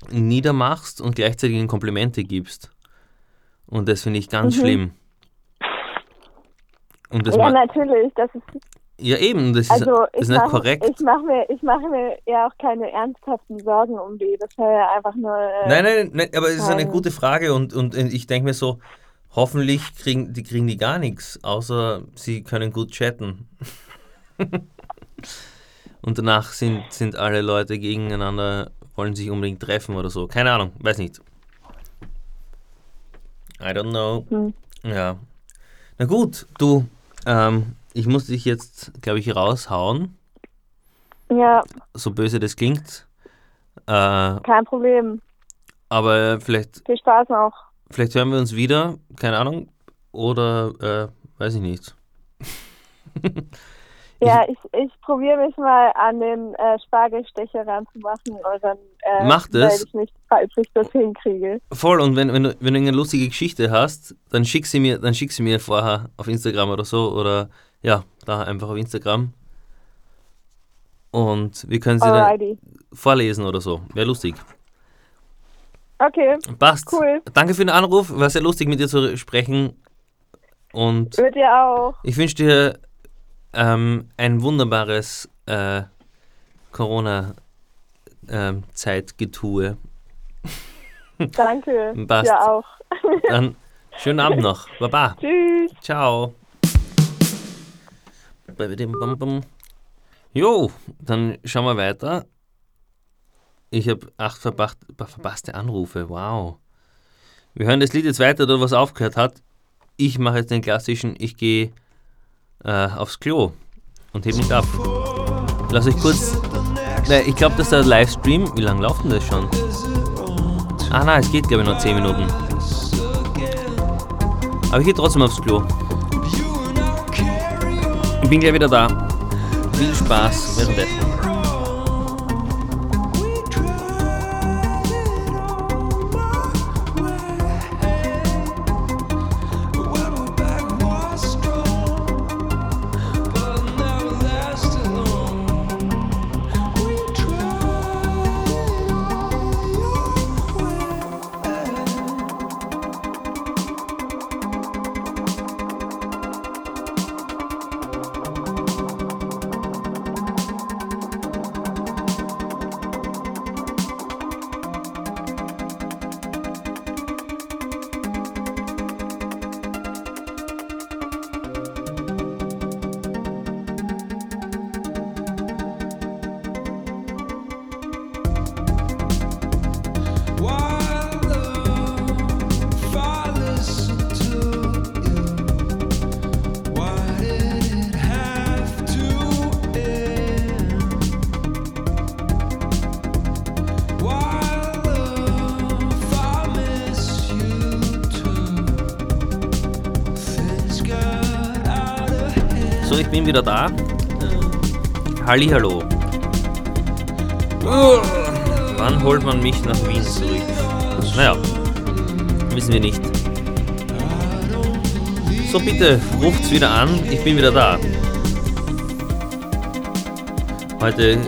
[SPEAKER 1] niedermachst und gleichzeitig ihnen Komplimente gibst. Und das finde ich ganz
[SPEAKER 6] Mhm.
[SPEAKER 1] schlimm. Und das
[SPEAKER 6] ja, natürlich. Das ist,
[SPEAKER 1] ja, eben, das ist,
[SPEAKER 6] also ich
[SPEAKER 1] ist nicht
[SPEAKER 6] mache
[SPEAKER 1] korrekt.
[SPEAKER 6] ich mach mir, ich mache mir ja auch keine ernsthaften Sorgen um die. Das wäre ja einfach nur. Äh,
[SPEAKER 1] Nein, nein, nein, aber es ist eine gute Frage und, und ich denke mir so, hoffentlich kriegen die, kriegen die gar nichts, außer sie können gut chatten. und danach sind, sind alle Leute gegeneinander, wollen sich unbedingt treffen oder so. Keine Ahnung, weiß nicht. I don't know.
[SPEAKER 6] Hm.
[SPEAKER 1] Ja. Na gut, du, ähm, ich muss dich jetzt, glaube ich, raushauen,
[SPEAKER 6] Ja,
[SPEAKER 1] so böse das klingt. Äh,
[SPEAKER 6] kein Problem.
[SPEAKER 1] aber vielleicht
[SPEAKER 6] Viel Spaß noch.
[SPEAKER 1] Vielleicht hören wir uns wieder, keine Ahnung. Oder, äh, weiß ich nicht.
[SPEAKER 6] Ja, ich, ich probiere mich mal an den äh, Spargelstecher ranzumachen und dann äh,
[SPEAKER 1] Mach das.
[SPEAKER 6] melde ich mich, falls ich das hinkriege.
[SPEAKER 1] Voll, und wenn, wenn, du, wenn du eine lustige Geschichte hast, dann schick sie mir, dann schick sie mir vorher auf Instagram oder so. Oder ja, da einfach auf Instagram. Und wir können sie
[SPEAKER 6] Alrighty.
[SPEAKER 1] dann vorlesen oder so. Wäre lustig.
[SPEAKER 6] Okay,
[SPEAKER 1] Passt.
[SPEAKER 6] Cool.
[SPEAKER 1] Danke für den Anruf. War sehr lustig mit dir zu sprechen. Und
[SPEAKER 6] wird ihr auch.
[SPEAKER 1] ich wünsche dir ähm, ein wunderbares äh, Corona-Zeitgetue.
[SPEAKER 6] Danke.
[SPEAKER 1] Passt.
[SPEAKER 6] Ja auch.
[SPEAKER 1] Dann schönen Abend noch. Baba.
[SPEAKER 6] Tschüss.
[SPEAKER 1] Ciao. Jo, dann schauen wir weiter. Ich habe acht verpasst, verpasste Anrufe. Wow. Wir hören das Lied jetzt weiter, dort was aufgehört hat. Ich mache jetzt den klassischen, ich gehe äh, aufs Klo und heb nicht ab. Lass euch kurz. Ne, ich glaube, dass der Livestream. Wie lange läuft denn das schon? Ah, nein, es geht, glaube ich, noch 10 Minuten. Aber ich gehe trotzdem aufs Klo. Ich bin gleich wieder da. Viel Spaß währenddessen. Hallihallo. Wann holt man mich nach Wien zurück? Naja, wissen wir nicht. So, bitte ruft's wieder an. Ich bin wieder da. Heute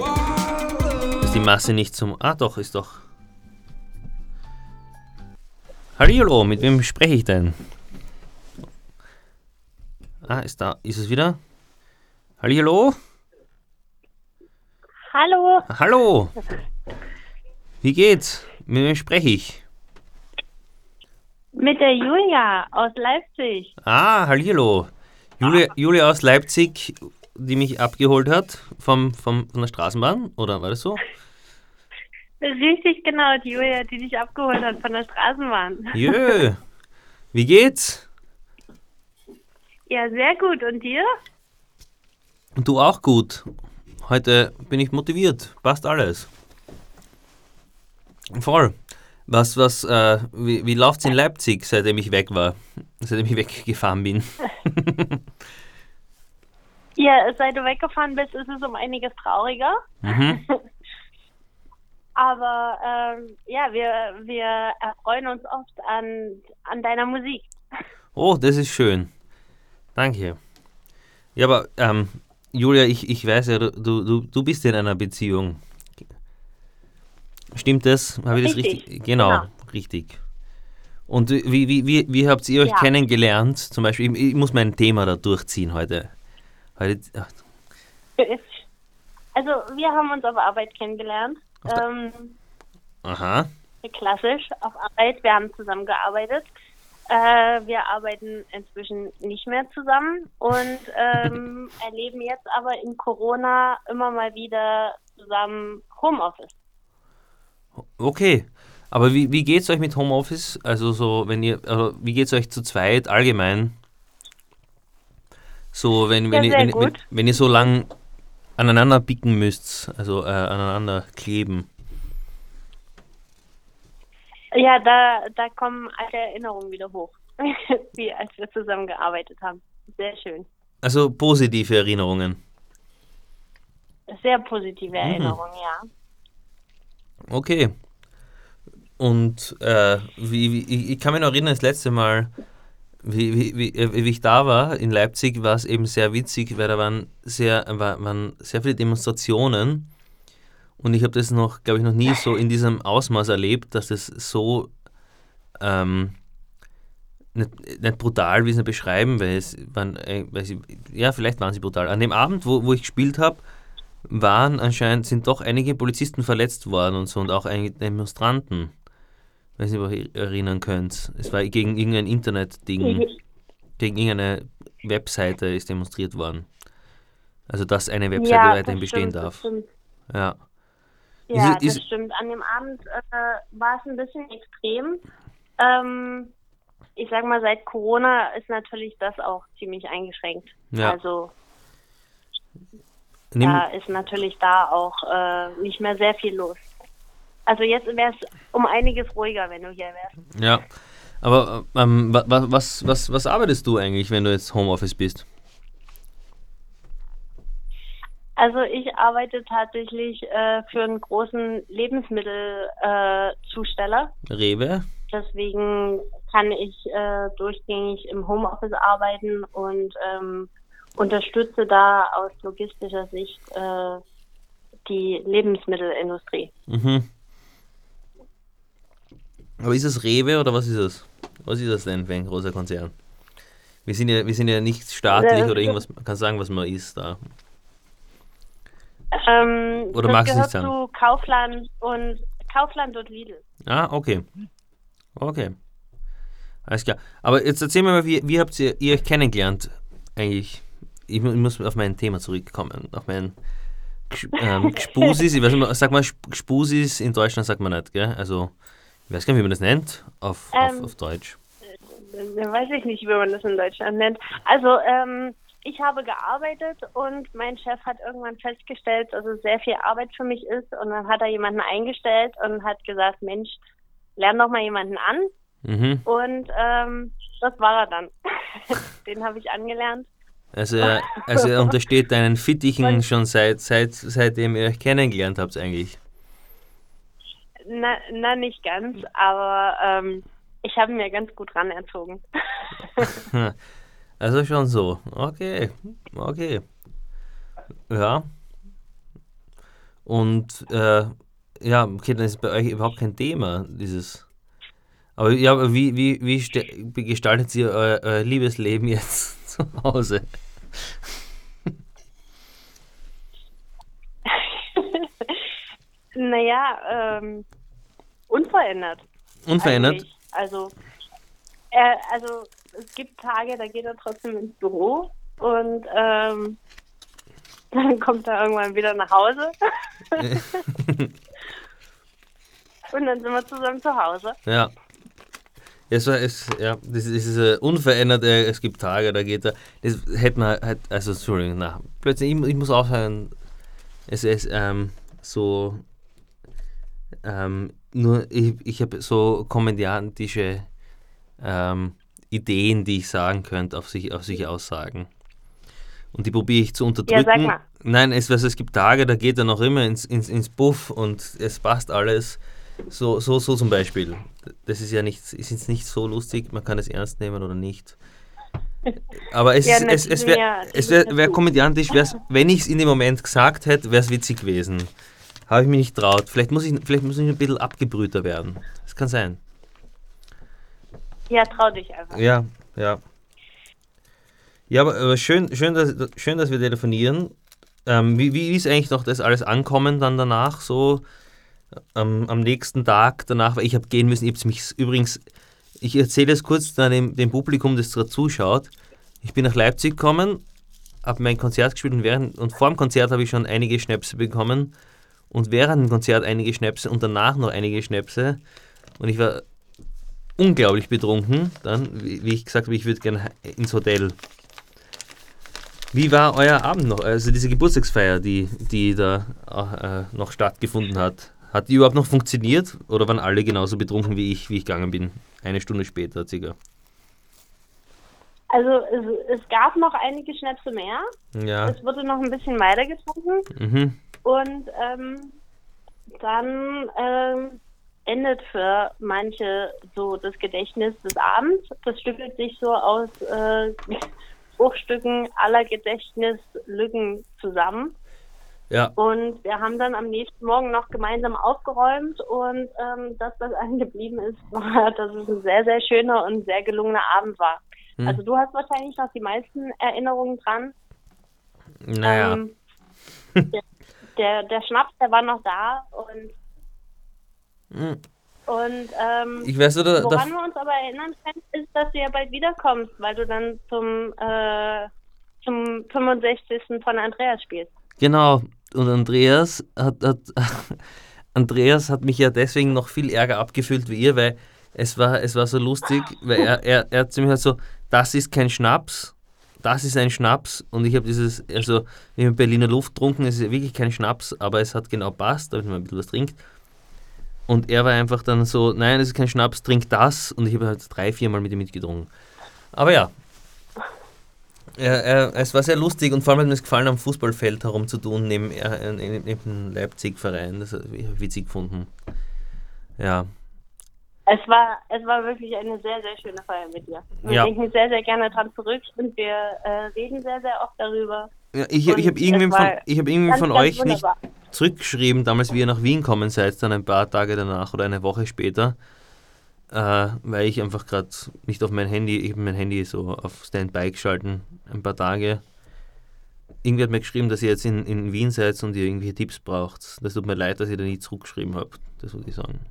[SPEAKER 1] ist die Masse nicht zum. Ah, doch, ist doch. Hallo, mit wem spreche ich denn? Ah, ist da. Ist es wieder? Hallo?
[SPEAKER 7] Hallo.
[SPEAKER 1] Hallo. Wie geht's? Mit wem spreche ich?
[SPEAKER 7] Mit der Julia aus Leipzig.
[SPEAKER 1] Ah, hallo. Julia, Julia aus Leipzig, die mich abgeholt hat vom, vom, von der Straßenbahn, oder war das so?
[SPEAKER 7] Richtig, genau, die Julia, die dich abgeholt hat von der Straßenbahn.
[SPEAKER 1] Jö. Wie geht's?
[SPEAKER 7] Ja, sehr gut. Und dir?
[SPEAKER 1] Und du auch gut. Heute bin ich motiviert. Passt alles. Voll. Was, was, äh, wie, wie läuft's in Leipzig, seitdem ich weg war? Seitdem ich weggefahren bin?
[SPEAKER 7] ja, seit du weggefahren bist, ist es um einiges trauriger. Mhm. Aber ähm, ja, wir, wir erfreuen uns oft an, an deiner Musik.
[SPEAKER 1] Oh, das ist schön. Danke. Ja, aber ähm, Julia, ich, ich weiß ja, du, du, du bist in einer Beziehung. Stimmt das? Habe ich richtig. das richtig? Genau, genau, richtig. Und wie, wie, wie, wie habt ihr euch ja. kennengelernt? Zum Beispiel, ich, ich, muss mein Thema da durchziehen heute. heute
[SPEAKER 7] also, wir haben uns auf Arbeit kennengelernt. Ähm,
[SPEAKER 1] Aha.
[SPEAKER 7] Klassisch auf Arbeit. Wir haben zusammen gearbeitet. Äh, wir arbeiten inzwischen nicht mehr zusammen und ähm, erleben jetzt aber in Corona immer mal wieder zusammen Homeoffice.
[SPEAKER 1] Okay. Aber wie, wie geht es euch mit Homeoffice? Also so, wenn ihr, also wie geht es euch zu zweit allgemein? So, wenn, wenn, ja, ihr, wenn, wenn, wenn, ihr so lang aneinander bicken müsst, also äh, aneinander kleben.
[SPEAKER 7] Ja, da, da kommen alte Erinnerungen wieder hoch, wie als wir zusammen gearbeitet haben. Sehr schön.
[SPEAKER 1] Also positive Erinnerungen.
[SPEAKER 7] Sehr positive mhm. Erinnerungen, ja.
[SPEAKER 1] Okay. Und äh, wie, wie, ich kann mich noch erinnern, das letzte Mal, wie, wie, wie, äh, wie ich da war in Leipzig, war es eben sehr witzig, weil da waren sehr, waren sehr viele Demonstrationen und ich habe das noch, glaube ich, noch nie so in diesem Ausmaß erlebt, dass es so ähm, nicht, nicht, brutal, wie sie es beschreiben, weil es waren, äh, weil sie, ja, vielleicht waren sie brutal. An dem Abend, wo, wo ich gespielt habe, waren anscheinend, sind doch einige Polizisten verletzt worden und so und auch einige Demonstranten. Wenn ihr euch erinnern könnt. Es war gegen irgendein Internetding, mhm. gegen irgendeine Webseite ist demonstriert worden. Also, dass eine Webseite ja, weiterhin bestehen darf. Ja.
[SPEAKER 7] Ja, ist, das stimmt. An dem Abend äh, war es ein bisschen extrem. Ähm, ich sag mal, seit Corona ist natürlich das auch ziemlich eingeschränkt. Ja. Also Nimm, da ist natürlich da auch äh, nicht mehr sehr viel los. Also jetzt wäre es um einiges ruhiger, wenn du hier wärst.
[SPEAKER 1] Ja, aber ähm, was, was, was arbeitest du eigentlich, wenn du jetzt Homeoffice bist?
[SPEAKER 7] Also ich arbeite tatsächlich äh, für einen großen Lebensmittelzusteller.
[SPEAKER 1] Äh, Rewe?
[SPEAKER 7] Deswegen kann ich äh, durchgängig im Homeoffice arbeiten und ähm, unterstütze da aus logistischer Sicht äh, die Lebensmittelindustrie.
[SPEAKER 1] Mhm. Aber ist es Rewe oder was ist es? Was ist das denn für ein großer Konzern? Wir sind ja, wir sind ja nicht staatlich oder irgendwas, man kann sagen, was man ist da.
[SPEAKER 7] Ähm, Oder magst du nicht sagen? zu Kaufland und Kaufland und Lidl.
[SPEAKER 1] Ah, okay. Okay. Alles klar. Aber jetzt erzähl mir mal, wie, wie habt ihr, ihr euch kennengelernt eigentlich? Ich, ich, muss auf mein Thema zurückkommen, auf mein ähm, Gspusis. ich weiß nicht, sag mal Gspusis in Deutschland sagt man nicht, gell? Also, ich weiß gar nicht, wie man das nennt auf, ähm, auf, auf Deutsch.
[SPEAKER 7] Äh, weiß ich nicht, wie man das in Deutschland nennt. Also, ähm, ich habe gearbeitet und mein Chef hat irgendwann festgestellt, dass es sehr viel Arbeit für mich ist. Und dann hat er jemanden eingestellt und hat gesagt, Mensch, lern doch mal jemanden an. Mhm. Und ähm, das war er dann. Den habe ich angelernt.
[SPEAKER 1] Also er, also er untersteht deinen Fittichen schon seit, seit, seitdem ihr euch kennengelernt habt eigentlich.
[SPEAKER 7] Na, na nicht ganz, aber ähm, ich habe mir ganz gut ran erzogen.
[SPEAKER 1] also schon so. Okay, okay. Ja. Und äh, ja, okay, dann ist bei euch überhaupt kein Thema, dieses. Aber ja, aber wie, wie, wie gestaltet ihr euer, euer Liebesleben jetzt zu Hause?
[SPEAKER 7] naja, ähm, unverändert.
[SPEAKER 1] Unverändert?
[SPEAKER 7] Eigentlich. Also, er, also es gibt Tage, da geht er trotzdem ins Büro und ähm, dann kommt er irgendwann wieder nach Hause. und dann sind wir zusammen zu Hause.
[SPEAKER 1] Ja. Es war, es, ja, das ist äh, unverändert, äh, es gibt Tage, da geht er. Das hätte man halt, also Entschuldigung, na, plötzlich, ich, ich muss aufhören, es ist ähm, so, ähm, nur ich, ich habe so komödiantische ähm, Ideen, die ich sagen könnte, auf sich, auf sich aussagen. Und die probiere ich zu unterdrücken. Ja, sag mal. Nein, es, also, es gibt Tage, da geht er noch immer ins, ins, ins Buff und es passt alles. So, so, so zum Beispiel. Das ist ja nicht, ist jetzt nicht so lustig, man kann es ernst nehmen oder nicht. Aber es, ja, es, es wäre wär, wär komödiantisch, wenn ich es in dem Moment gesagt hätte, wäre es witzig gewesen. Habe ich mich nicht traut. Vielleicht muss ich, vielleicht muss ich ein bisschen abgebrühter werden. Das kann sein.
[SPEAKER 7] Ja, trau dich einfach.
[SPEAKER 1] Ja, ja. Ja, aber, aber schön, schön, dass, schön, dass wir telefonieren. Ähm, wie, wie ist eigentlich noch das alles ankommen dann danach? So ähm, am nächsten Tag danach, weil ich habe gehen müssen. Ich habe mich übrigens, ich erzähle es kurz dem, dem Publikum, das da zuschaut. Ich bin nach Leipzig gekommen, habe mein Konzert gespielt und, während, und vor dem Konzert habe ich schon einige Schnäpse bekommen und während dem Konzert einige Schnäpse und danach noch einige Schnäpse. Und ich war unglaublich betrunken dann, wie ich gesagt habe, ich würde gerne ins Hotel. Wie war euer Abend noch? Also diese Geburtstagsfeier, die, die da äh, noch stattgefunden hat. Hat die überhaupt noch funktioniert oder waren alle genauso betrunken wie ich, wie ich gegangen bin? Eine Stunde später circa.
[SPEAKER 7] Also es, es gab noch einige Schnäpse mehr.
[SPEAKER 1] Ja.
[SPEAKER 7] Es wurde noch ein bisschen weiter getrunken.
[SPEAKER 1] Mhm.
[SPEAKER 7] Und ähm, dann ähm, endet für manche so das Gedächtnis des Abends. Das stückelt sich so aus äh, Bruchstücken aller Gedächtnislücken zusammen.
[SPEAKER 1] Ja.
[SPEAKER 7] Und wir haben dann am nächsten Morgen noch gemeinsam aufgeräumt und ähm, das, was allen geblieben ist, war, dass es ein sehr, sehr schöner und sehr gelungener Abend war. Hm. Also du hast wahrscheinlich noch die meisten Erinnerungen dran.
[SPEAKER 1] Naja. Ähm,
[SPEAKER 7] der, der, der, Schnaps, der war noch da und Und ähm,
[SPEAKER 1] ich weiß, oder,
[SPEAKER 7] woran wir uns aber erinnern können, ist, dass du ja bald wiederkommst, weil du dann zum, äh, zum 65. von Andreas spielst.
[SPEAKER 1] Genau, und Andreas hat, hat Andreas hat mich ja deswegen noch viel ärger abgefüllt wie ihr, weil es war, es war so lustig, weil er, er, er hat zu mir halt so, das ist kein Schnaps, das ist ein Schnaps und ich habe dieses, also wir haben Berliner Luft getrunken, es ist wirklich kein Schnaps, aber es hat genau passt, damit man ein bisschen was trinkt. Und er war einfach dann so, nein, das ist kein Schnaps, trink das. Und ich habe halt drei, vier Mal mit ihm mitgetrunken. Aber ja, er, er, es war sehr lustig und vor allem hat mir es gefallen, am Fußballfeld herumzutun, neben, äh, neben dem Leipzig-Verein. Das habe ich witzig gefunden. Ja.
[SPEAKER 7] Es war, es war wirklich eine sehr, sehr schöne Feier mit dir. Wir ja. denken sehr, sehr gerne dran zurück und wir äh, reden sehr, sehr oft darüber.
[SPEAKER 1] Ja, ich ich habe irgendwie von, ich hab irgendwie ganz, von euch wunderbar. nicht zurückgeschrieben, damals wie ihr nach Wien kommen seid, dann ein paar Tage danach oder eine Woche später, äh, weil ich einfach gerade nicht auf mein Handy, ich habe mein Handy so auf Standby geschalten, ein paar Tage. Irgendwie hat mir geschrieben, dass ihr jetzt in, in Wien seid und ihr irgendwelche Tipps braucht. Das tut mir leid, dass ihr da nie zurückgeschrieben habt, das würde ich sagen.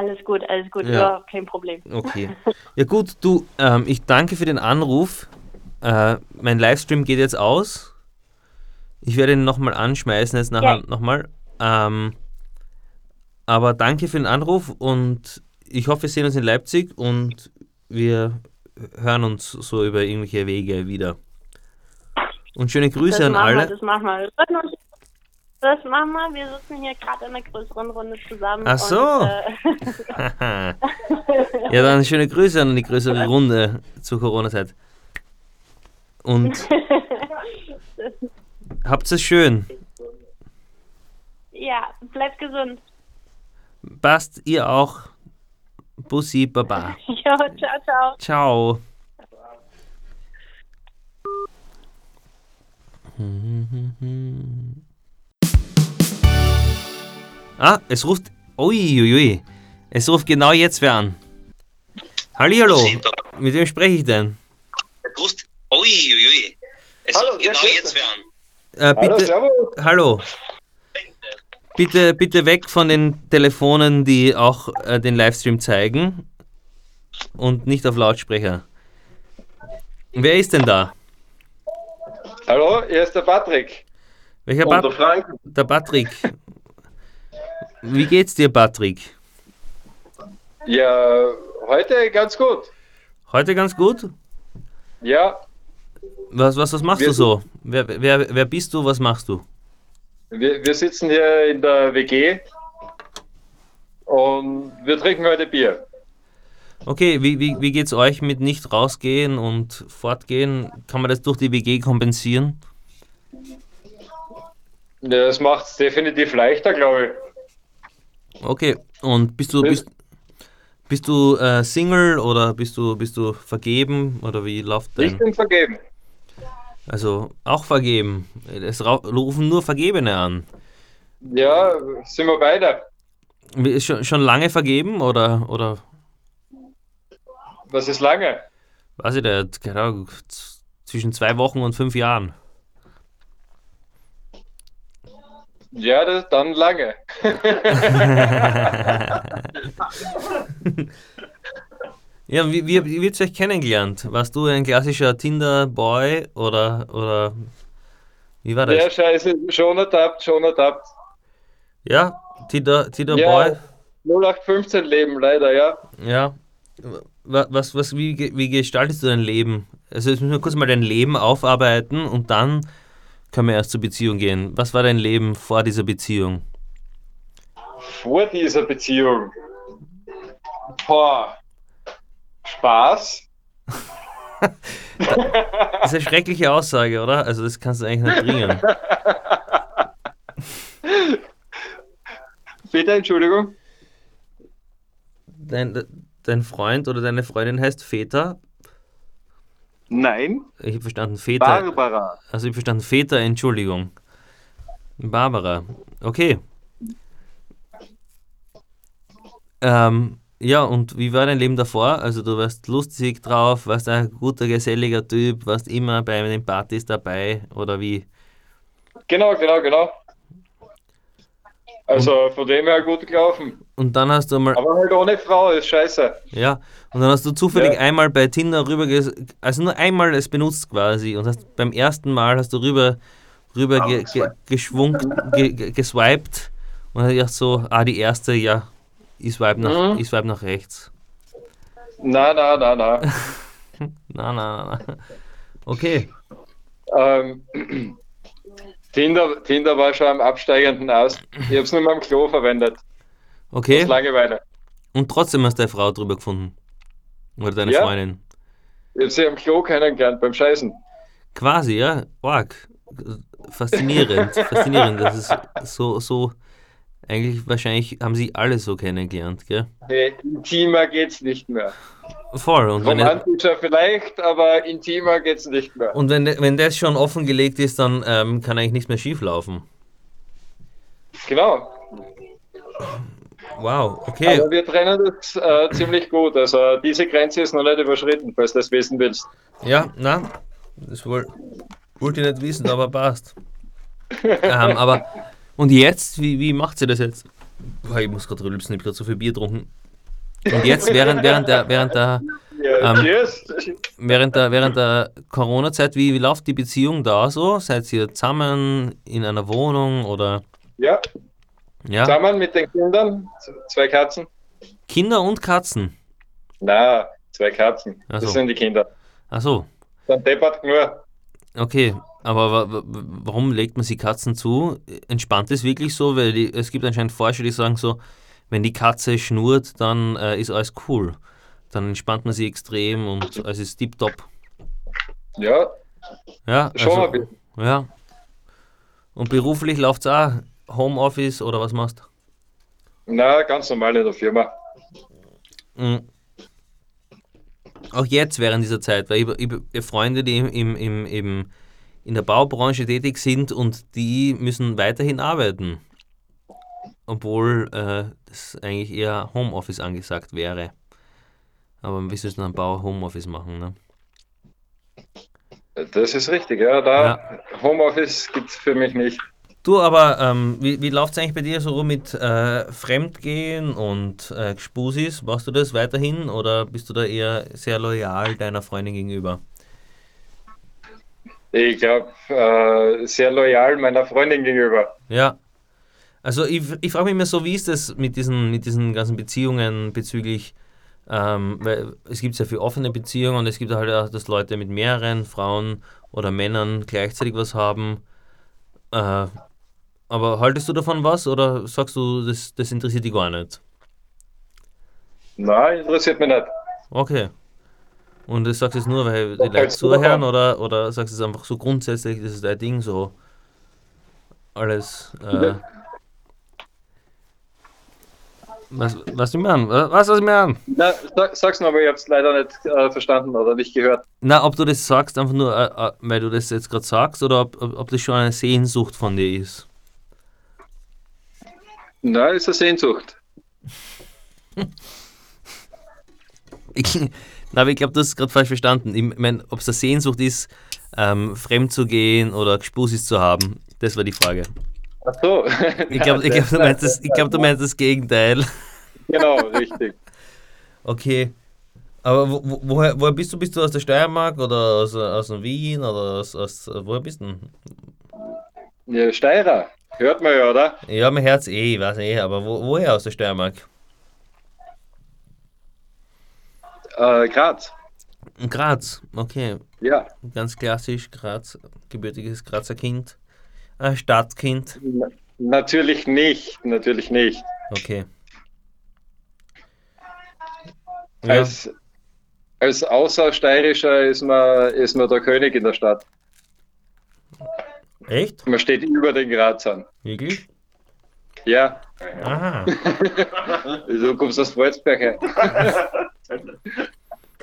[SPEAKER 7] Alles gut, alles gut, ja. ja kein Problem.
[SPEAKER 1] Okay. Ja gut, du, ähm, ich danke für den Anruf. Äh, mein Livestream geht jetzt aus. Ich werde ihn nochmal anschmeißen, jetzt nachher ja. nochmal. Ähm, aber danke für den Anruf und ich hoffe, wir sehen uns in Leipzig und wir hören uns so über irgendwelche Wege wieder. Und schöne Grüße
[SPEAKER 7] das
[SPEAKER 1] an alle.
[SPEAKER 7] Wir, das machen wir. Das machen wir. Wir sitzen hier gerade in einer größeren Runde zusammen.
[SPEAKER 1] Ach so. Und, äh ja, dann schöne Grüße an die größere Runde zur Corona-Zeit. Und habt es schön.
[SPEAKER 7] ja, bleibt gesund.
[SPEAKER 1] Passt ihr auch. Bussi, Baba.
[SPEAKER 7] Jo, ciao, ciao.
[SPEAKER 1] Ciao. Ah, es ruft. Uiuiui. Es ruft genau jetzt wer an. Hallihallo. Mit wem spreche ich denn?
[SPEAKER 8] Brust. Uiuiui. Es
[SPEAKER 3] Hallo,
[SPEAKER 8] ruft genau jetzt wer an.
[SPEAKER 1] Äh,
[SPEAKER 3] Hallo,
[SPEAKER 1] bitte,
[SPEAKER 3] servus.
[SPEAKER 1] hallo. Bitte, bitte weg von den Telefonen, die auch äh, den Livestream zeigen. Und nicht auf Lautsprecher. Wer ist denn da?
[SPEAKER 9] Hallo, hier ist der Patrick.
[SPEAKER 1] Welcher
[SPEAKER 9] Und der
[SPEAKER 1] Pat
[SPEAKER 9] Frank.
[SPEAKER 1] Der Patrick. Wie geht's dir, Patrick?
[SPEAKER 9] Ja, heute ganz gut.
[SPEAKER 1] Heute ganz gut?
[SPEAKER 9] Ja,
[SPEAKER 1] Was, was, was machst
[SPEAKER 9] Wir
[SPEAKER 1] du so? Wer, wer, wer bist du? Was machst du?
[SPEAKER 9] wir, wir sitzen hier in der WG und wir trinken heute Bier.
[SPEAKER 1] Okay, wie, wie, wie geht's euch mit nicht rausgehen und fortgehen? Kann man das durch die WG kompensieren?
[SPEAKER 9] Ja, das macht es definitiv leichter, glaube ich.
[SPEAKER 1] Okay, und bist du, bist, bist du äh, Single oder bist du, bist du vergeben oder wie läuft
[SPEAKER 9] Ich
[SPEAKER 1] dein?
[SPEAKER 9] bin vergeben.
[SPEAKER 1] Also auch vergeben. Es rufen nur Vergebene an.
[SPEAKER 9] Ja, sind wir beide.
[SPEAKER 1] Schon, schon lange vergeben oder, oder
[SPEAKER 9] Was ist lange?
[SPEAKER 1] weiß ich nicht, z- zwischen zwei Wochen und fünf Jahren?
[SPEAKER 9] Ja, das, dann lange.
[SPEAKER 1] Ja, wie, wie, wie habt ihr euch kennengelernt? Warst du ein klassischer Tinder-Boy oder, oder wie war das?
[SPEAKER 9] Ja, scheiße, schon ertappt, schon ertappt.
[SPEAKER 1] Ja, Tinder,
[SPEAKER 9] Ja,
[SPEAKER 1] Tinder-Boy?
[SPEAKER 9] 0815 Leben, leider, ja.
[SPEAKER 1] Ja. Wa- Was, was, wie, wie gestaltest du dein Leben? Also jetzt müssen wir kurz mal dein Leben aufarbeiten und dann können wir erst zur Beziehung gehen. Was war dein Leben vor dieser Beziehung?
[SPEAKER 9] Vor dieser Beziehung. Boah. Spaß.
[SPEAKER 1] Das ist eine schreckliche Aussage, oder? Also das kannst du eigentlich nicht bringen.
[SPEAKER 9] Bitte, Entschuldigung.
[SPEAKER 1] Dein, dein Freund oder deine Freundin heißt Väter?
[SPEAKER 9] Nein.
[SPEAKER 1] Ich habe verstanden, Väter.
[SPEAKER 9] Barbara.
[SPEAKER 1] Also ich habe verstanden, Väter, Entschuldigung. Barbara. Okay. Ähm, ja, und wie war dein Leben davor? Also du warst lustig drauf, warst ein guter, geselliger Typ, warst immer bei den Partys dabei oder wie?
[SPEAKER 9] Genau, genau, genau. Also von dem her gut gelaufen.
[SPEAKER 1] Und dann hast du mal,
[SPEAKER 9] Aber halt ohne Frau ist scheiße.
[SPEAKER 1] ja, und dann hast du zufällig
[SPEAKER 9] Ja.
[SPEAKER 1] einmal bei Tinder rüber, also nur einmal es benutzt quasi und hast beim ersten Mal hast du rüber, rüber ge, ge, geschwungt, ge, ge, geswiped und hast gedacht so, ah, die erste, ja, ich swipe nach,
[SPEAKER 9] Mhm.
[SPEAKER 1] ich swipe nach rechts.
[SPEAKER 9] Na, na, na, na.
[SPEAKER 1] Na, na, na. Okay.
[SPEAKER 9] ähm, Tinder, Tinder war schon am absteigenden Aus. Ich hab's nur mal am Klo verwendet.
[SPEAKER 1] Okay.
[SPEAKER 9] Aus Langeweile.
[SPEAKER 1] Und trotzdem hast du eine Frau drüber gefunden. Oder deine
[SPEAKER 9] Ja.
[SPEAKER 1] Freundin.
[SPEAKER 9] Ich sie am Klo kennengelernt beim Scheißen.
[SPEAKER 1] Quasi, ja. Org. Faszinierend. Faszinierend. Das ist so, so. Eigentlich, wahrscheinlich haben sie alle so kennengelernt, gell?
[SPEAKER 9] Nee, intimer geht's nicht mehr.
[SPEAKER 1] Voll. Und wenn,
[SPEAKER 9] Romantischer vielleicht, aber intimer geht's nicht mehr.
[SPEAKER 1] und wenn, wenn das schon offengelegt ist, dann ähm, kann eigentlich nichts mehr schief laufen.
[SPEAKER 9] Genau.
[SPEAKER 1] Wow, okay.
[SPEAKER 9] Aber wir trennen das äh, ziemlich gut. Also diese Grenze ist noch nicht überschritten, falls du das wissen willst.
[SPEAKER 1] Ja, na, das wohl, wollte ich nicht wissen, aber passt. ähm, aber, und jetzt, wie, wie macht sie das jetzt? Boah, ich muss gerade rülpsen, ich habe gerade so viel Bier getrunken. Und jetzt, während, während der, während der, Ähm, während der, während der Corona-Zeit, wie, wie läuft die Beziehung da so? Seid ihr zusammen in einer Wohnung oder,
[SPEAKER 9] Ja,
[SPEAKER 1] ja?
[SPEAKER 9] zusammen mit den Kindern, zwei Katzen.
[SPEAKER 1] Kinder und Katzen?
[SPEAKER 9] Na, zwei Katzen.
[SPEAKER 1] So.
[SPEAKER 9] Das sind die Kinder.
[SPEAKER 1] Ach so,
[SPEAKER 9] Dann deppert nur.
[SPEAKER 1] okay. Aber wa- wa- warum legt man sie Katzen zu? Entspannt es wirklich so? Weil die, es gibt anscheinend Forscher, die sagen so, wenn die Katze schnurrt, dann äh, ist alles cool. Dann entspannt man sie extrem und es ist tiptop.
[SPEAKER 9] Ja,
[SPEAKER 1] Ja,
[SPEAKER 9] Schon
[SPEAKER 1] also,
[SPEAKER 9] ein bisschen.
[SPEAKER 1] ja. Und beruflich läuft es auch Homeoffice oder was machst
[SPEAKER 9] Na, ganz normal in der Firma.
[SPEAKER 1] du? Mhm. Auch jetzt während dieser Zeit, weil ich, ich, Freunde, die im, im, im, in der Baubranche tätig sind und die müssen weiterhin arbeiten. Obwohl äh, das eigentlich eher Homeoffice angesagt wäre. Aber soll es dann Bau Homeoffice machen, ne?
[SPEAKER 9] Das ist richtig, ja. Da Homeoffice gibt es für mich nicht.
[SPEAKER 1] Du, aber ähm, wie, wie läuft es eigentlich bei dir so mit äh, Fremdgehen und äh, Gspusis? Machst du das weiterhin oder bist du da eher sehr loyal deiner Freundin gegenüber?
[SPEAKER 9] Ich glaube, äh, sehr loyal meiner Freundin gegenüber.
[SPEAKER 1] Ja. Also ich, ich frage mich immer so, wie ist das mit diesen, mit diesen ganzen Beziehungen bezüglich, ähm, weil es gibt sehr viele offene Beziehungen und es gibt halt auch, dass Leute mit mehreren Frauen oder Männern gleichzeitig was haben. Äh, aber haltest du davon was oder sagst du, das, das interessiert dich gar nicht?
[SPEAKER 9] Nein, interessiert mich nicht.
[SPEAKER 1] Okay. Und das sagst du jetzt nur, weil die Leute
[SPEAKER 9] du
[SPEAKER 1] zuhören oder, oder sagst du es einfach so grundsätzlich, das ist dein Ding, so alles. Äh, was, was du mir an? Was, was ich mir an?
[SPEAKER 9] Na, sag, sag's aber ich hab's leider nicht äh, verstanden oder nicht gehört.
[SPEAKER 1] Na, ob du das sagst, einfach nur, äh, äh, weil du das jetzt gerade sagst, oder ob, ob, ob das schon eine Sehnsucht von dir ist.
[SPEAKER 9] Na, ist eine Sehnsucht.
[SPEAKER 1] Ich, na, aber ich glaube, du hast es gerade falsch verstanden. Ich meine, ob es eine Sehnsucht ist, ähm, fremd zu gehen oder Gspusis zu haben, das war die Frage.
[SPEAKER 9] Ach so.
[SPEAKER 1] Ich glaube, glaub, du, meinst das- ich glaub, du meinst das Gegenteil.
[SPEAKER 9] Genau, richtig.
[SPEAKER 1] Okay. Aber wo, wo, woher, woher bist du? Bist du aus der Steiermark oder aus, aus Wien oder aus, aus woher bist du? denn?
[SPEAKER 9] Ja, Steirer. Hört man ja, oder?
[SPEAKER 1] Ja, mein Herz eh, ich weiß eh, aber wo, woher aus der Steiermark?
[SPEAKER 9] Äh, Graz.
[SPEAKER 1] Graz, okay.
[SPEAKER 9] Ja.
[SPEAKER 1] Ganz klassisch, Graz, gebürtiges Grazer Kind. Äh, Stadtkind.
[SPEAKER 9] Na, natürlich nicht, natürlich nicht.
[SPEAKER 1] Okay. Ja.
[SPEAKER 9] Als, als Außersteirischer ist man, ist man der König in der Stadt.
[SPEAKER 1] Echt?
[SPEAKER 9] Man steht über den Grazern.
[SPEAKER 1] Wirklich?
[SPEAKER 9] Ja.
[SPEAKER 1] Aha.
[SPEAKER 9] Du kommst aus Wolfsberg her.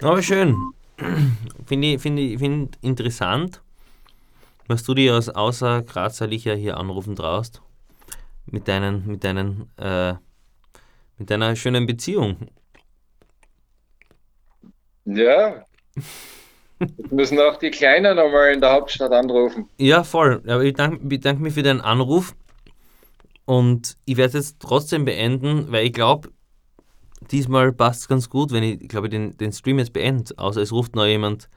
[SPEAKER 1] Aber schön. Finde ich, finde ich, finde interessant, was du dir als außer Grazerlicher hier anrufen traust. Mit deinen, mit deinen, äh, mit deiner schönen Beziehung.
[SPEAKER 9] Ja. Jetzt müssen auch die Kleinen nochmal in der Hauptstadt anrufen.
[SPEAKER 1] Ja, voll. Aber ich bedanke bedank mich für deinen Anruf. Und ich werde es jetzt trotzdem beenden, weil ich glaube, diesmal passt es ganz gut, wenn ich, glaube ich, den, den Stream jetzt beende. Außer es ruft noch jemand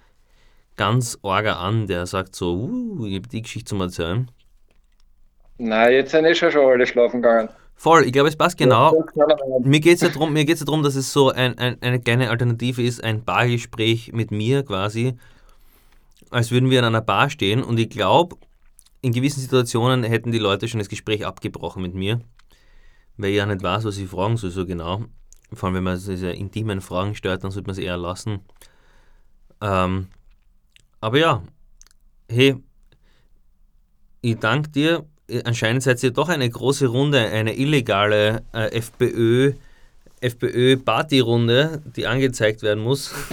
[SPEAKER 1] ganz orger an, der sagt so, uh, ich habe die Geschichte zum Erzählen.
[SPEAKER 9] Na, jetzt sind eh schon schon alle schlafen gegangen.
[SPEAKER 1] Voll, ich glaube, es passt genau. Mir geht es ja darum, mir geht's ja dass es so ein, ein, eine kleine Alternative ist, ein Bargespräch mit mir quasi, als würden wir in einer Bar stehen. Und ich glaube, in gewissen Situationen hätten die Leute schon das Gespräch abgebrochen mit mir, weil ich ja nicht weiß, was ich fragen soll so genau. Vor allem, wenn man diese intimen Fragen stellt, dann sollte man es eher lassen. Ähm, aber ja, hey, ich danke dir. Anscheinend seid ihr doch eine große Runde, eine illegale äh, FPÖ, FPÖ-Partyrunde, die angezeigt werden muss.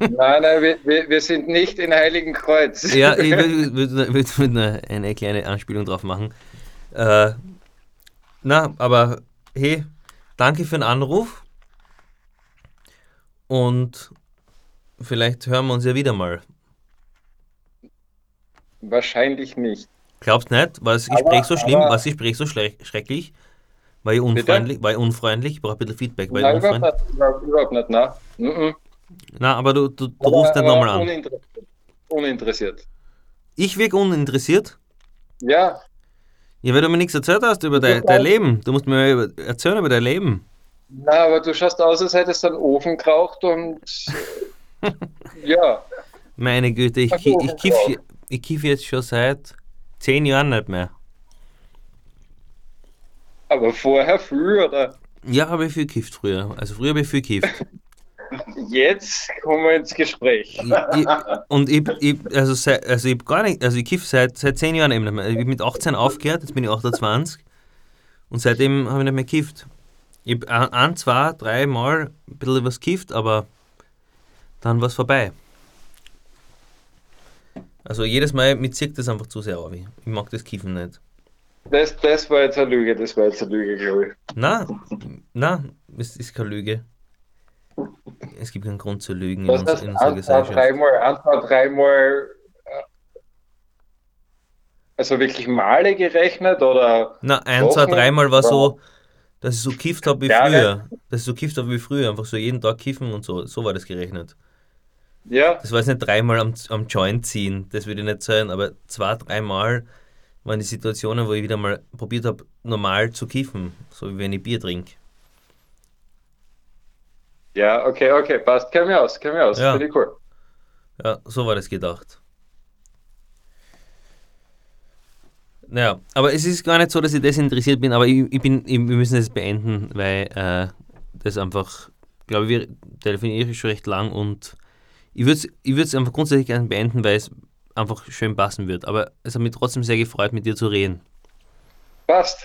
[SPEAKER 9] Nein, nein, wir, wir, wir sind nicht in Heiligenkreuz.
[SPEAKER 1] ja, ich würde würd, würd, würd eine, eine kleine Anspielung drauf machen. Äh, na, aber hey, danke für den Anruf. Und vielleicht hören wir uns ja wieder mal.
[SPEAKER 9] Wahrscheinlich nicht.
[SPEAKER 1] Glaubst nicht? War das Gespräch
[SPEAKER 9] Aber-
[SPEAKER 1] so schlimm? War das Gespräch so schrecklich? War ich unfreundlich? War ich unfreundlich? Ich brauche ein bisschen Feedback. War ich
[SPEAKER 9] Nein, überhaupt nicht. Überhaupt, nicht, nein. Mhm.
[SPEAKER 1] Na, aber du, du, du
[SPEAKER 9] Aber-
[SPEAKER 1] rufst nicht nochmal an.
[SPEAKER 9] Uninteressiert. uninteressiert.
[SPEAKER 1] Ich wirke uninteressiert?
[SPEAKER 9] Ja,
[SPEAKER 1] Ja, weil du mir nichts erzählt hast über dein, dein Leben. Du musst mir über- erzählen über dein Leben.
[SPEAKER 9] na, aber du schaust aus, als hättest du einen Ofen geraucht und ja,
[SPEAKER 1] Meine Güte, ich,
[SPEAKER 9] so,
[SPEAKER 1] ich, kiff, ich kiff jetzt schon seit zehn Jahren nicht mehr.
[SPEAKER 9] aber vorher früh oder?
[SPEAKER 1] Ja, habe ich viel gekifft früher. Also früher habe ich viel gekifft.
[SPEAKER 9] jetzt kommen wir ins Gespräch.
[SPEAKER 1] Ich, ich, und ich, ich, also, seit, also ich gar nicht, also ich kiff seit, seit 10 Jahren eben nicht mehr. Ich habe mit 18 aufgehört, jetzt bin ich 28 und seitdem habe ich nicht mehr gekifft. Ich habe ein, zwei, drei Mal ein bisschen was gekifft, aber dann war es vorbei. Also jedes Mal, mir zieht das einfach zu sehr auf. Ich mag das Kiffen nicht.
[SPEAKER 9] Das, das war jetzt eine Lüge, das war jetzt eine Lüge, glaube ich.
[SPEAKER 1] Nein, nein, es ist keine Lüge. Es gibt keinen Grund zu lügen
[SPEAKER 9] Was
[SPEAKER 1] in,
[SPEAKER 9] heißt,
[SPEAKER 1] in unserer
[SPEAKER 9] ein,
[SPEAKER 1] Gesellschaft.
[SPEAKER 9] dreimal, ein, zwei, dreimal, äh, also wirklich Male gerechnet oder?
[SPEAKER 1] Na, ein, zwei, dreimal war so, dass ich so kifft habe wie früher. Dass ich so kifft habe wie früher, einfach so jeden Tag kiffen und so. So war das gerechnet.
[SPEAKER 9] Ja,
[SPEAKER 1] Das war jetzt nicht dreimal am, am Joint ziehen, das würde ich nicht sagen, aber zwei, dreimal waren die Situationen, wo ich wieder mal probiert habe, normal zu kiffen, so wie wenn ich Bier trinke.
[SPEAKER 9] ja, okay, okay, passt, kenn mich aus, kenn mich aus,
[SPEAKER 1] Ja.
[SPEAKER 9] finde ich cool.
[SPEAKER 1] Ja, so war das gedacht. Naja, aber es ist gar nicht so, dass ich desinteressiert bin, aber ich, ich bin, ich, wir müssen es beenden, weil äh, das einfach, glaube ich, wir telefonieren schon recht lang und ich würde es ich würd's einfach grundsätzlich gerne beenden, weil es einfach schön passen wird. Aber es hat mich trotzdem sehr gefreut, mit dir zu reden.
[SPEAKER 9] Passt.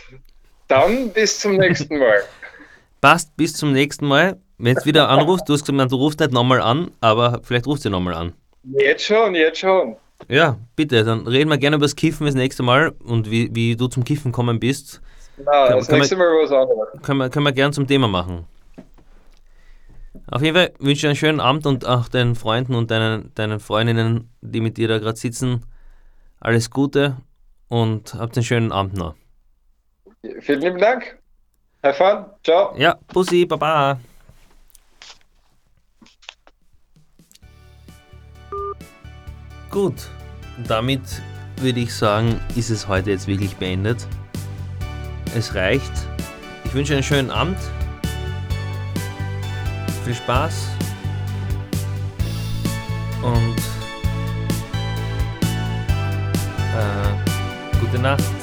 [SPEAKER 9] Dann bis zum nächsten Mal.
[SPEAKER 1] Passt, bis zum nächsten Mal. Wenn du wieder anrufst, du hast gesagt, du rufst nicht nochmal an, aber vielleicht rufst du nochmal an.
[SPEAKER 9] Jetzt schon, jetzt schon.
[SPEAKER 1] Ja, bitte, dann reden wir gerne über das Kiffen das nächste Mal und wie, wie du zum Kiffen gekommen bist.
[SPEAKER 9] Na, das nächste Mal was anderes.
[SPEAKER 1] Können wir, können wir gern zum Thema machen. Auf jeden Fall wünsche ich einen schönen Abend und auch deinen Freunden und deinen, deinen Freundinnen, die mit dir da gerade sitzen, alles Gute und habt einen schönen Abend noch.
[SPEAKER 9] Vielen lieben Dank. Have fun. Ciao.
[SPEAKER 1] Ja, Bussi, Baba. Gut, damit würde ich sagen, ist es heute jetzt wirklich beendet. Es reicht. Ich wünsche einen schönen Abend. Viel Spaß. Und äh, gute Nacht.